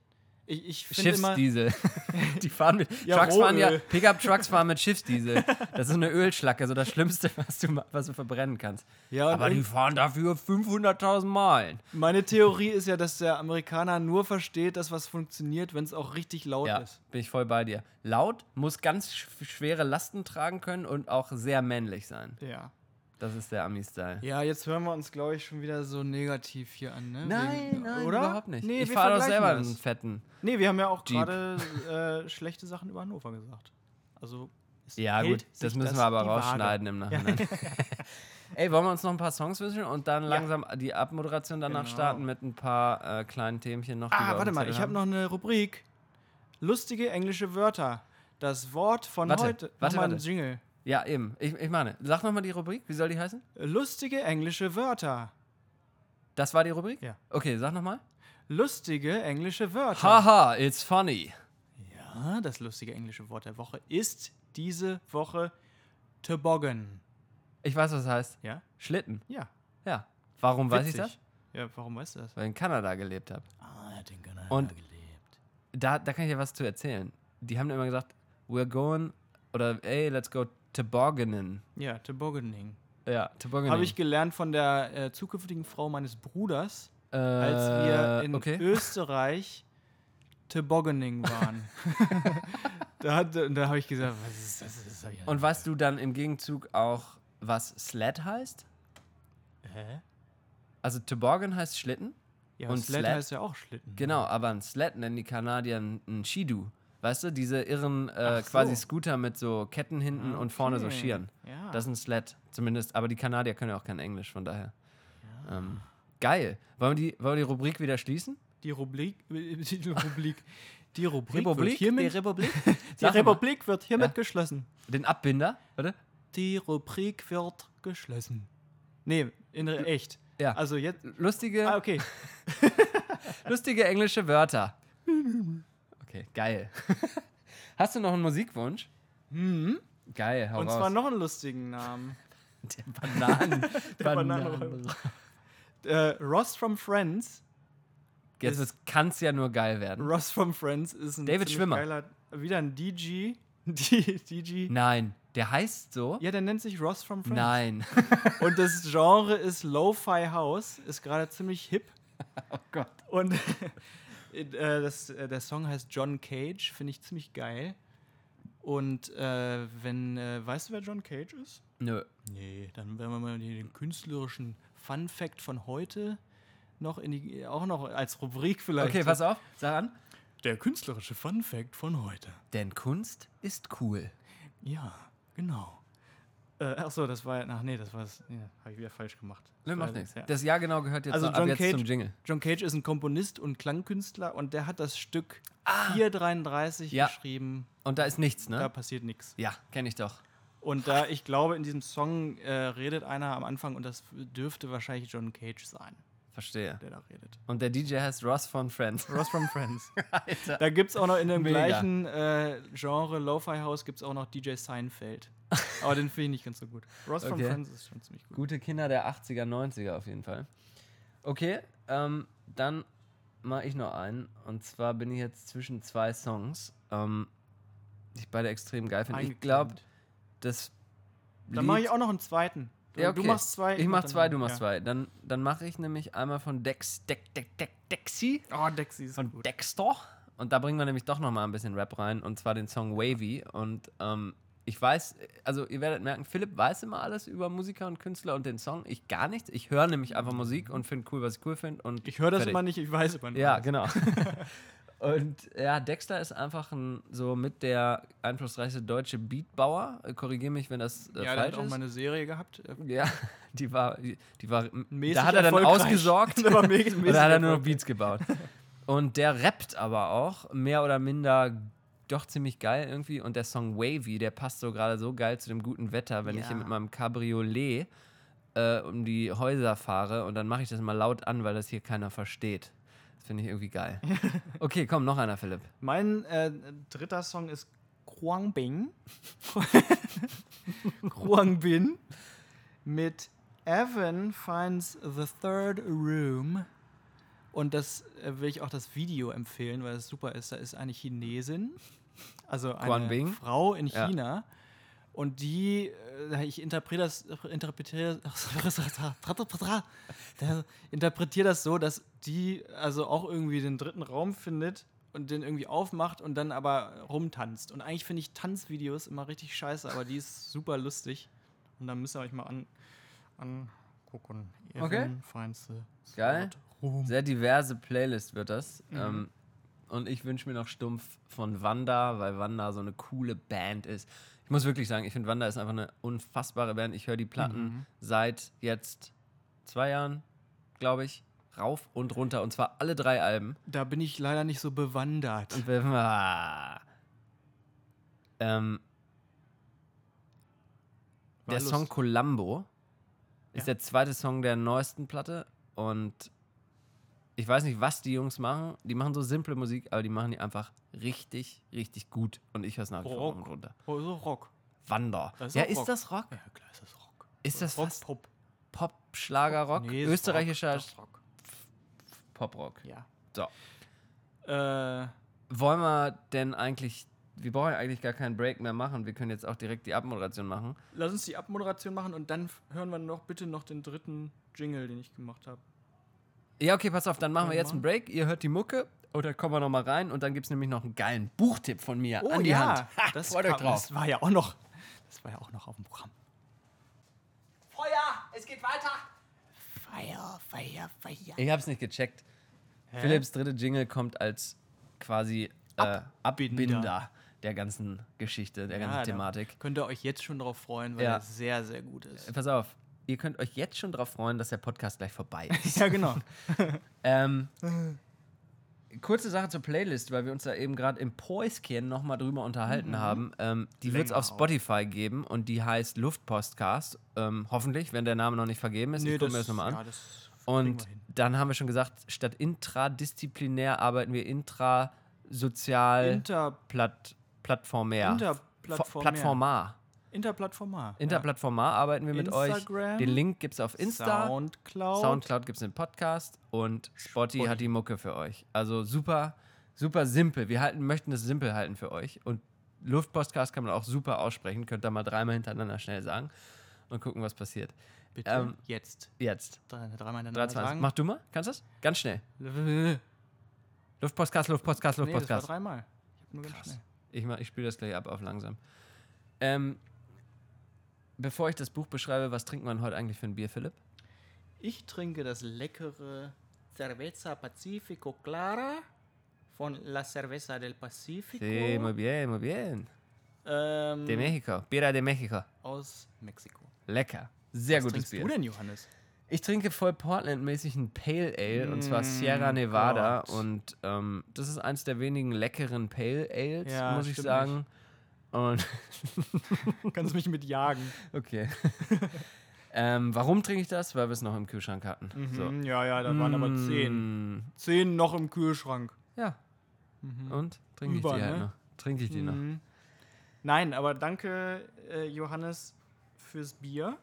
ich, ich Schiffsdiesel. die fahren mit. Ja, Trucks fahren ja. Pickup-Trucks fahren mit Schiffsdiesel. Das ist eine Ölschlacke, so das Schlimmste, was du, was du verbrennen kannst. Ja, Aber die fahren dafür 500.000 Meilen. meine Theorie ist ja, dass der Amerikaner nur versteht, dass was funktioniert, wenn es auch richtig laut Ja, ist. bin ich voll bei dir. Laut, muss ganz sch schwere Lasten tragen können und auch sehr männlich sein. Ja. Das ist der Ami-Style. Ja, jetzt hören wir uns, glaube ich, schon wieder so negativ hier an, ne? Nein, Wegen- nein, oder? überhaupt nicht. Nee, ich fahre doch selber das. einen fetten. Nee, wir haben ja auch gerade äh, schlechte Sachen über Hannover gesagt. Also. es Ja, gut, das müssen wir aber rausschneiden im Nachhinein. Ey, wollen wir uns noch ein paar Songs wünschen und dann langsam die Abmoderation danach Genau. starten mit ein paar äh, kleinen Themchen noch? Ah, warte mal, ich habe noch eine Rubrik. Lustige englische Wörter. Das Wort von Warte, heute. warte, ein warte. Jingle. Ja, eben. Ich, ich meine, sag nochmal die Rubrik. Wie soll die heißen? Lustige englische Wörter. Das war die Rubrik? Ja. Okay, sag nochmal. Lustige englische Wörter. Haha, it's funny. Ja, das lustige englische Wort der Woche ist diese Woche Toboggan. Ich weiß, was das heißt. Ja? Schlitten. Ja. Ja. Warum weiß ich Witzig. das? Ja, warum weißt du das? Weil ich in Kanada gelebt habe. Ah, er hat in Kanada Und- gelebt. Da, da kann ich ja was zu erzählen. Die haben immer gesagt, we're going, oder ey, let's go tobogganen. Ja, Tobogganing. Ja, tobogganing. Habe ich gelernt von der äh, zukünftigen Frau meines Bruders, äh, als wir in okay. Österreich Tobogganing waren. da hat- da habe ich gesagt, was ist das? das ist Und weißt du dann im Gegenzug auch, was Sled heißt? Hä? Also Toboggan heißt Schlitten. Ja, Und und Sled Sled- heißt ja auch Schlitten. Genau, aber ein Sled nennen die Kanadier ein Skidu. Weißt du, diese irren äh, so. quasi Scooter mit so Ketten hinten und vorne so Okay. Skiern. Ja. Das ist ein Sled, zumindest. Aber die Kanadier können ja auch kein Englisch, von daher. Ähm, geil. Wollen wir, die, wollen wir die Rubrik wieder schließen? die Rubrik, die Rubrik, die Rubrik, Republik? Wird hiermit, Die Republik? die. Republik wird hiermit Ja. geschlossen. Den Abbinder, warte. Die Rubrik wird geschlossen. Nee, in echt. Ja. Also jetzt. Lustige, Ah, okay. lustige englische Wörter. Okay, geil. Hast du noch einen Musikwunsch? Mhm. Geil, hau Und raus. zwar noch einen lustigen Namen. der Bananen. Der Bananenräuber. Äh, Ross from Friends Jetzt kann es ja nur geil werden. Ross from Friends ist ein David Schwimmer. geiler, wieder ein DG. D- DG. Nein, der heißt so? Ja, der nennt sich Ross from Friends. Nein. Und das Genre ist Lo-Fi House, ist gerade ziemlich hip. oh Gott. Und äh, das, äh, der Song heißt John Cage, finde ich ziemlich geil. Und äh, wenn, äh, weißt du, wer John Cage ist? Nö. Nee, dann werden wir mal den künstlerischen Fun Fact von heute noch in die, auch noch als Rubrik vielleicht. Okay, pass auf, sag an. Der künstlerische Fun Fact von heute. Denn Kunst ist cool. Ja, genau. Äh, achso, das war, ach nee, das war, ja, habe ich wieder falsch gemacht. Das macht nichts. ja. Das Jahr genau gehört jetzt Also John jetzt Cage- zum Jingle. John Cage ist ein Komponist und Klangkünstler und der hat das Stück 433 Ah. Ja. geschrieben. Und da ist nichts, Da ne? passiert nichts. Ja, kenne ich doch. Und da, ich glaube, in diesem Song äh, redet einer am Anfang und das dürfte wahrscheinlich John Cage sein, Verstehe. der da redet. Und der DJ heißt Ross von Friends. Ross from Friends. Alter. Da gibt es auch noch in dem Mega. gleichen äh, Genre Lo-Fi House gibt es auch noch DJ Seinfeld. Aber den finde ich nicht ganz so gut. Ross from Okay. Friends ist schon ziemlich gut. Gute Kinder der 80er, 90er auf jeden Fall. Okay, ähm, dann mache ich noch einen. Und zwar bin ich jetzt zwischen zwei Songs, ähm, die ich beide extrem geil finde. Ich glaube, das. Dann mache ich auch noch einen zweiten. Du, Ja, okay. du machst zwei. Ich mach zwei, du machst ja. zwei. Dann, dann mache ich nämlich einmal von Dex, Dex, Dex, Dex, Dexy. Oh, Dexy ist von gut. Dexter. Und da bringen wir nämlich doch noch mal ein bisschen Rap rein. Und zwar den Song Wavy. Und ähm, ich weiß, also ihr werdet merken, Philipp weiß immer alles über Musiker und Künstler und den Song. Ich gar nichts. Ich höre nämlich einfach Musik und finde cool, was ich cool finde. Ich höre das fertig. immer nicht, ich weiß immer nicht. Ja, genau. und ja, Dexter ist einfach ein, so mit der einflussreichste deutsche Beatbauer. Korrigiere mich, wenn das äh, ja der falsch hat auch ist. mal eine Serie gehabt. äh, ja, die war, die, die war, Mäßig da hat er dann ausgesorgt. Und da hat er nur noch. Beats gebaut. Und der rappt aber auch mehr oder minder doch ziemlich geil irgendwie. Und der Song Wavy, der passt so gerade so geil zu dem guten Wetter, wenn ich Ja. hier mit meinem Cabriolet äh, um die Häuser fahre und dann mache ich das mal laut an, weil das hier keiner versteht. Finde ich irgendwie geil. Okay, komm, noch einer, Philipp. Mein äh, dritter Song ist Quang Bing. Quang Bin mit Evan finds the third room. Und das äh, will ich auch das Video empfehlen, weil es super ist. Da ist eine Chinesin, also eine? Frau in Ja. Und die, äh, ich interpretiere das, interpretiere, das so, dass die also auch irgendwie den dritten Raum findet und den irgendwie aufmacht und dann aber rumtanzt. Und eigentlich finde ich Tanzvideos immer richtig scheiße, aber die ist super lustig. Und dann müsst ihr euch mal an, angucken. Okay. Evan finds the Geil. Sehr diverse Playlist wird das. Ähm, und ich wünsche mir noch Stumpf von Wanda, weil Wanda so eine coole Band ist. Ich muss wirklich sagen, ich finde Wanda ist einfach eine unfassbare Band. Ich höre die Platten seit jetzt zwei Jahren, glaube ich, rauf und runter. Und zwar alle drei Alben. Da bin ich leider nicht so bewandert. Und wir, ah. ähm, der. Song Columbo ist Ja. der zweite Song der neuesten Platte und ich weiß nicht, was die Jungs machen. Die machen so simple Musik, aber die machen die einfach richtig, richtig gut. Und ich höre es nach wie vor Rock. runter. Oh, so Rock. Wander. Ist ja, ist Rock. das Rock? Ja, klar ist das Rock. Ist das Rock, fast Pop. Pop, Schlager, Rock? Nee, Österreichischer Rock, Rock. Pop-Rock. Ja. So. Äh, Wollen wir denn eigentlich, wir brauchen ja eigentlich gar keinen Break mehr machen. Wir können jetzt auch direkt die Abmoderation machen. lass uns die Abmoderation machen und dann hören wir noch bitte noch den dritten Jingle, den ich gemacht habe. Ja, okay, pass auf, dann machen wir Ja, jetzt einen Break. Ihr hört die Mucke und dann kommen wir nochmal rein und dann gibt es nämlich noch einen geilen Buchtipp von mir an die Hand. Ha, Oh das, euch kam- drauf. das war ja auch noch, das war ja auch noch auf dem Programm. Feuer, es geht weiter. Feier, Feier, Feier. Ich hab's nicht gecheckt. Philips dritte Jingle kommt als quasi äh, Abbinder der ganzen Geschichte, der ganzen Thematik. Könnt ihr euch jetzt schon drauf freuen, weil Ja. das sehr, sehr gut ist. Pass auf, ihr könnt euch jetzt schon darauf freuen, dass der Podcast gleich vorbei ist. ja, genau. ähm, kurze Sache zur Playlist, weil wir uns da eben gerade im Päuschen nochmal drüber unterhalten haben. Ähm, die wird es auf Spotify geben und die heißt Luftpostcast. Ähm, hoffentlich, wenn der Name noch nicht vergeben ist. ich gucke mir das nochmal an. ja, das Und dann haben wir schon gesagt, statt intradisziplinär arbeiten wir intrasozial Inter, platt, plattformär. Plattformar. Interplattformar. Interplattformar arbeiten wir mit euch. Instagram, Den Link gibt es auf ja. Insta. Soundcloud. Soundcloud gibt es den Podcast und Spotty, hat die Mucke für euch. Also super, super simpel. Wir halten, möchten es simpel halten für euch. Und Luftpostcast kann man auch super aussprechen. Könnt ihr mal dreimal hintereinander schnell sagen und gucken, was passiert. Bitte. Ähm, Jetzt. Jetzt. Drei, dreimal 3, hintereinander 2, 1. sagen. Mach du mal. Kannst du das? Ganz schnell. nee, Luftpostcast, Luftpostcast, das war Luftpostcast. dreimal. Ich. Ich, ich spiele das gleich ab auf langsam. Ähm, bevor ich das Buch beschreibe, was trinkt man heute eigentlich für ein Bier, Philipp? Ich trinke das leckere Cerveza Pacifico Clara von La Cerveza del Pacifico Sí, muy bien, muy bien. ähm, De Mexico. Bira de Mexico. aus Mexiko. Lecker. Sehr Was gutes trinkst Bier. du denn, Johannes? Ich trinke voll Portland-mäßig ein Pale Ale und zwar Mm, Sierra Nevada Gott. und ähm, das ist eins der wenigen leckeren Pale Ales, Ja, muss ich sagen. Und Kannst mich mit jagen. okay. ähm, warum trinke ich das? Weil wir es noch im Kühlschrank hatten. So. Mhm, Ja, ja, da waren aber zehn. Mm, Zehn noch im Kühlschrank. Ja. Und trinke ich die halt ne? noch. Trinke ich die noch. Mhm. Nein, aber danke, äh, Johannes, fürs Bier.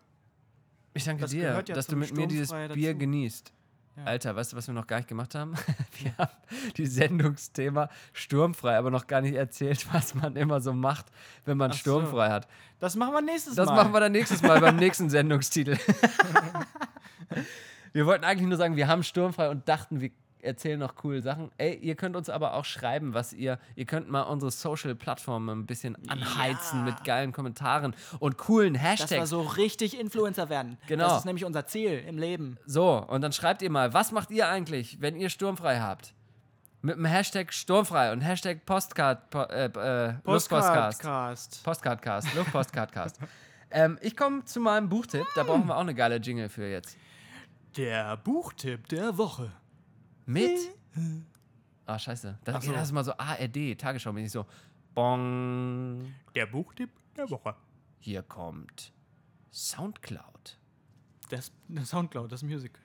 Ich danke Das dir, ja dass du mit mir dieses Bier dazu. genießt. Ja. Alter, weißt du, was wir noch gar nicht gemacht haben? Wir haben die Sendungsthema sturmfrei, aber noch gar nicht erzählt, was man immer so macht, wenn man Ach so. sturmfrei hat. Das machen wir nächstes Das Mal. machen wir dann nächstes Mal beim nächsten Sendungstitel. wir wollten eigentlich nur sagen, wir haben sturmfrei und dachten, wir erzählen noch coole Sachen. Ey, ihr könnt uns aber auch schreiben, was ihr, ihr könnt mal unsere Social-Plattformen ein bisschen anheizen Ja. mit geilen Kommentaren und coolen Dass wir Hashtags. so richtig Influencer werden. Genau. Das ist nämlich unser Ziel im Leben. So, und dann schreibt ihr mal, was macht ihr eigentlich, wenn ihr sturmfrei habt? Mit dem Hashtag sturmfrei und Hashtag Postcard, po, äh, äh. Postcardcast. Postcardcast, Luftpostcardcast. ähm, ich komme zu meinem Buchtipp, da brauchen wir auch eine geile Jingle für jetzt. Der Buchtipp der Woche. Mit. Ah, scheiße. Das, Ach so. das ist mal so ARD, Tagesschau, bin ich so. Bong. Der Buchtipp der Woche. Hier kommt Soundcloud. Das, das Soundcloud, das Musical.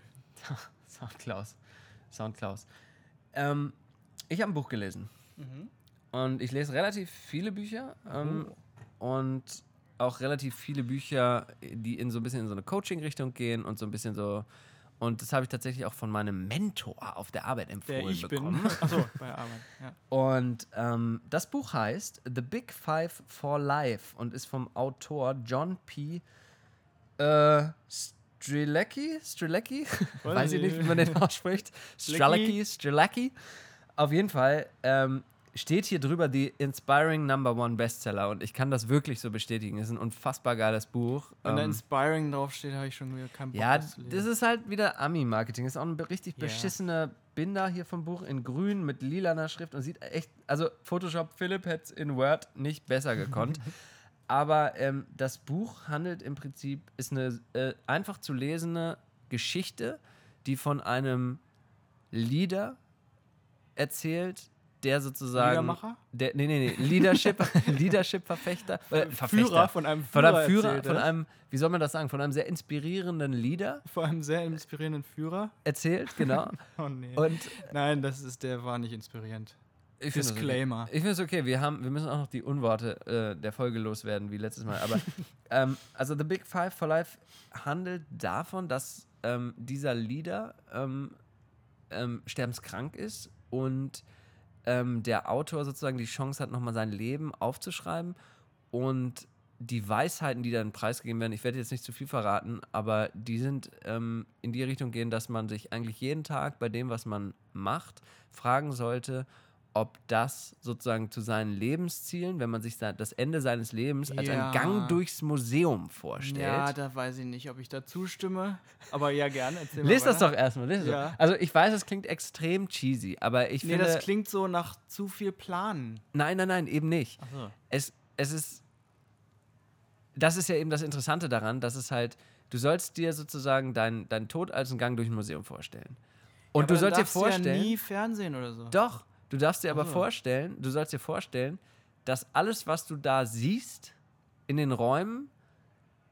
Soundcloud. Soundcloud. Ähm, ich habe ein Buch gelesen. Und ich lese relativ viele Bücher. Ähm, Und auch relativ viele Bücher, die in so ein bisschen in so eine Coaching-Richtung gehen und so ein bisschen so. Und das habe ich tatsächlich auch von meinem Mentor auf der Arbeit empfohlen Der ich bekommen. bin. Achso, bei Arbeit. Ja. Und ähm, das Buch heißt The Big Five for Life und ist vom Autor John P. Äh, Strilecki? Strilecki? Weiß ich nicht, wie man den ausspricht. Strilecki, Strilecki. Auf jeden Fall ähm, steht hier drüber die Inspiring Number One Bestseller und ich kann das wirklich so bestätigen. Es ist ein unfassbar geiles Buch. Wenn da Ähm, Inspiring draufsteht, habe ich schon wieder keinen Bock ja, das das ist halt wieder Ami-Marketing. Ist auch ein richtig Ja. beschissener Binder hier vom Buch in grün mit lilaner Schrift und sieht echt, also Photoshop Philipp hätte es in Word nicht besser gekonnt. Aber ähm, das Buch handelt im Prinzip, ist eine äh, einfach zu lesende Geschichte, die von einem Leader erzählt, der sozusagen. Liedermacher? Der, nee, nee, nee. Leadership, Leadership-Verfechter. Äh, Verfechter. Führer, von einem Von Führer. einem Führer, von einem, wie soll man das sagen, von einem sehr inspirierenden Leader Vor einem sehr inspirierenden Führer. erzählt, genau. Oh nee. Und Nein, das ist, der war nicht inspirierend. ich es okay. Disclaimer. Ich finde es okay, wir, haben, wir müssen auch noch die Unworte äh, der Folge loswerden, wie letztes Mal. Aber ähm, also The Big Five for Life handelt davon, dass ähm, dieser Leader ähm, ähm, sterbenskrank ist und ähm, der Autor sozusagen die Chance hat, nochmal sein Leben aufzuschreiben und die Weisheiten, die dann preisgegeben werden, ich werde jetzt nicht zu viel verraten, aber die sind ähm, in die Richtung gehen, dass man sich eigentlich jeden Tag bei dem, was man macht, fragen sollte, ob das sozusagen zu seinen Lebenszielen, wenn man sich da- das Ende seines Lebens als Ja. einen Gang durchs Museum vorstellt. Ja, da weiß ich nicht, ob ich da zustimme. Aber ja, gerne. Erzähl Lies das doch erstmal. Ja. Also ich weiß, es klingt extrem cheesy, aber ich Nee, finde. das klingt so nach zu viel Planen. nein, nein, nein, eben nicht. Achso. es, es ist. Das ist ja eben das Interessante daran, dass es halt. Du sollst dir sozusagen deinen dein Tod als einen Gang durch ein Museum vorstellen. Und du sollst dir vorstellen. Ja nie Fernsehen oder so. Doch, du darfst dir aber so. vorstellen, du sollst dir vorstellen, dass alles, was du da siehst, in den Räumen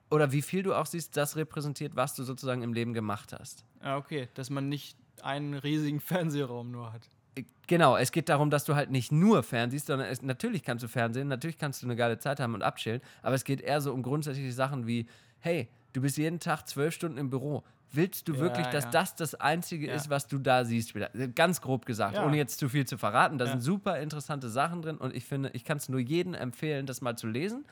oder wie viel du auch siehst, das repräsentiert, was du sozusagen im Leben gemacht hast. Ah, okay, dass man nicht einen riesigen Fernsehraum nur hat. Genau, es geht darum, dass du halt nicht nur fernsiehst, sondern es, natürlich kannst du Fernsehen, natürlich kannst du eine geile Zeit haben und abchillen, aber es geht eher so um grundsätzliche Sachen wie, hey, du bist jeden Tag zwölf Stunden im Büro. Willst du Ja, wirklich, dass ja. das das Einzige Ja. ist, was du da siehst? Wieder? Ganz grob gesagt, ohne jetzt zu viel zu verraten. Da sind super interessante Sachen drin und ich finde, ich kann es nur jedem empfehlen, das mal zu lesen,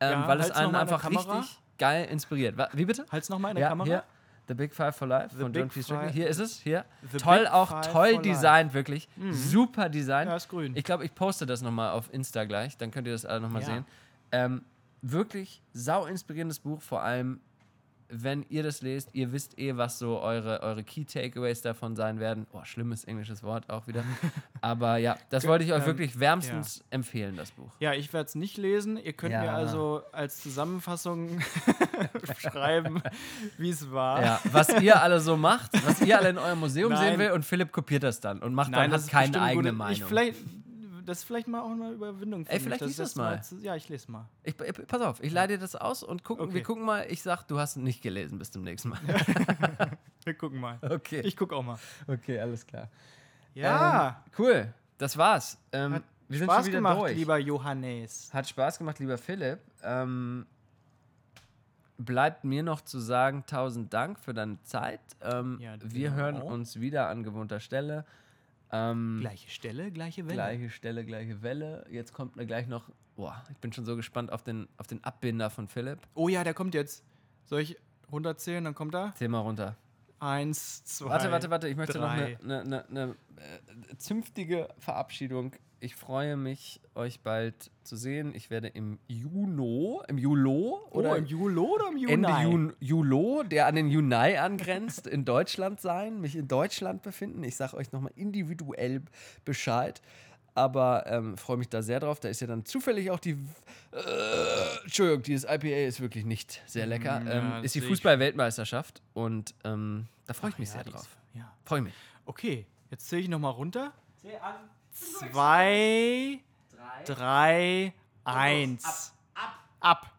ähm, weil es einen einfach richtig geil inspiriert. Wie bitte? Halt's nochmal in der Kamera. hier. The Big Five for Life The von Big John P. Strickland. Hier ist es, hier. The toll, Big auch toll designt, wirklich. Super Design. Ja, ist grün. Ich glaube, ich poste das nochmal auf Insta gleich, dann könnt ihr das alle nochmal Ja. sehen. Ähm, wirklich sau inspirierendes Buch, vor allem, wenn ihr das lest, ihr wisst eh, was so eure, eure Key Takeaways davon sein werden. Oh, schlimmes englisches Wort auch wieder. Aber ja, das wollte ich euch ähm, wirklich wärmstens empfehlen, das Buch. Ja, ich werde es nicht lesen. Ihr könnt Ja. mir also als Zusammenfassung schreiben, wie es war. Ja, was ihr alle so macht, was ihr alle in eurem Museum Nein. sehen will und Philipp kopiert das dann und macht Nein, dann das hat keine eigene gut. Meinung. Ich vielleicht, das ist vielleicht mal auch eine Überwindung für Ey, vielleicht liest das mal. zu- Ja, ich lese mal. Ich, ich, pass auf, ich leite dir das aus und gucken, Okay. wir gucken mal. Ich sag, du hast nicht gelesen. Bis zum nächsten Mal. Wir gucken mal. Okay. Ich gucke auch mal. okay, alles klar. Ja, Ähm, cool. Das war's. Ähm, Hat wir sind Spaß schon wieder gemacht, durch. lieber Johannes. Hat Spaß gemacht, lieber Philipp. Ähm, bleibt mir noch zu sagen, tausend Dank für deine Zeit. Ähm, Ja, wir genau. hören uns wieder an gewohnter Stelle. Ähm, Gleiche Stelle, gleiche Welle. Gleiche Stelle, gleiche Welle. Jetzt kommt mir gleich noch. Boah, ich bin schon so gespannt auf den, auf den Abbinder von Philipp. Oh ja, der kommt jetzt. Soll ich runterzählen? Dann kommt er. Zähl mal runter. Eins, zwei. Warte, warte, warte. Ich möchte noch drei. eine, eine, eine, eine äh, zünftige Verabschiedung. Ich freue mich, euch bald zu sehen. Ich werde im Juno, im Julo Oder oder im Julo oder im Juni? Ende Jun, Julo, der an den Juni angrenzt, in Deutschland sein, mich in Deutschland befinden. Ich sage euch nochmal individuell Bescheid. Aber ähm, freue mich da sehr drauf. Da ist ja dann zufällig auch die. Äh, Entschuldigung, dieses IPA ist wirklich nicht sehr lecker. Ja, ähm, ist die. Fußball-Weltmeisterschaft und ähm, da freue ich mich ja, sehr drauf. ist- Ja. Freue mich. Okay, jetzt zähle ich nochmal runter. Zwei, drei, eins. Ab. Ab.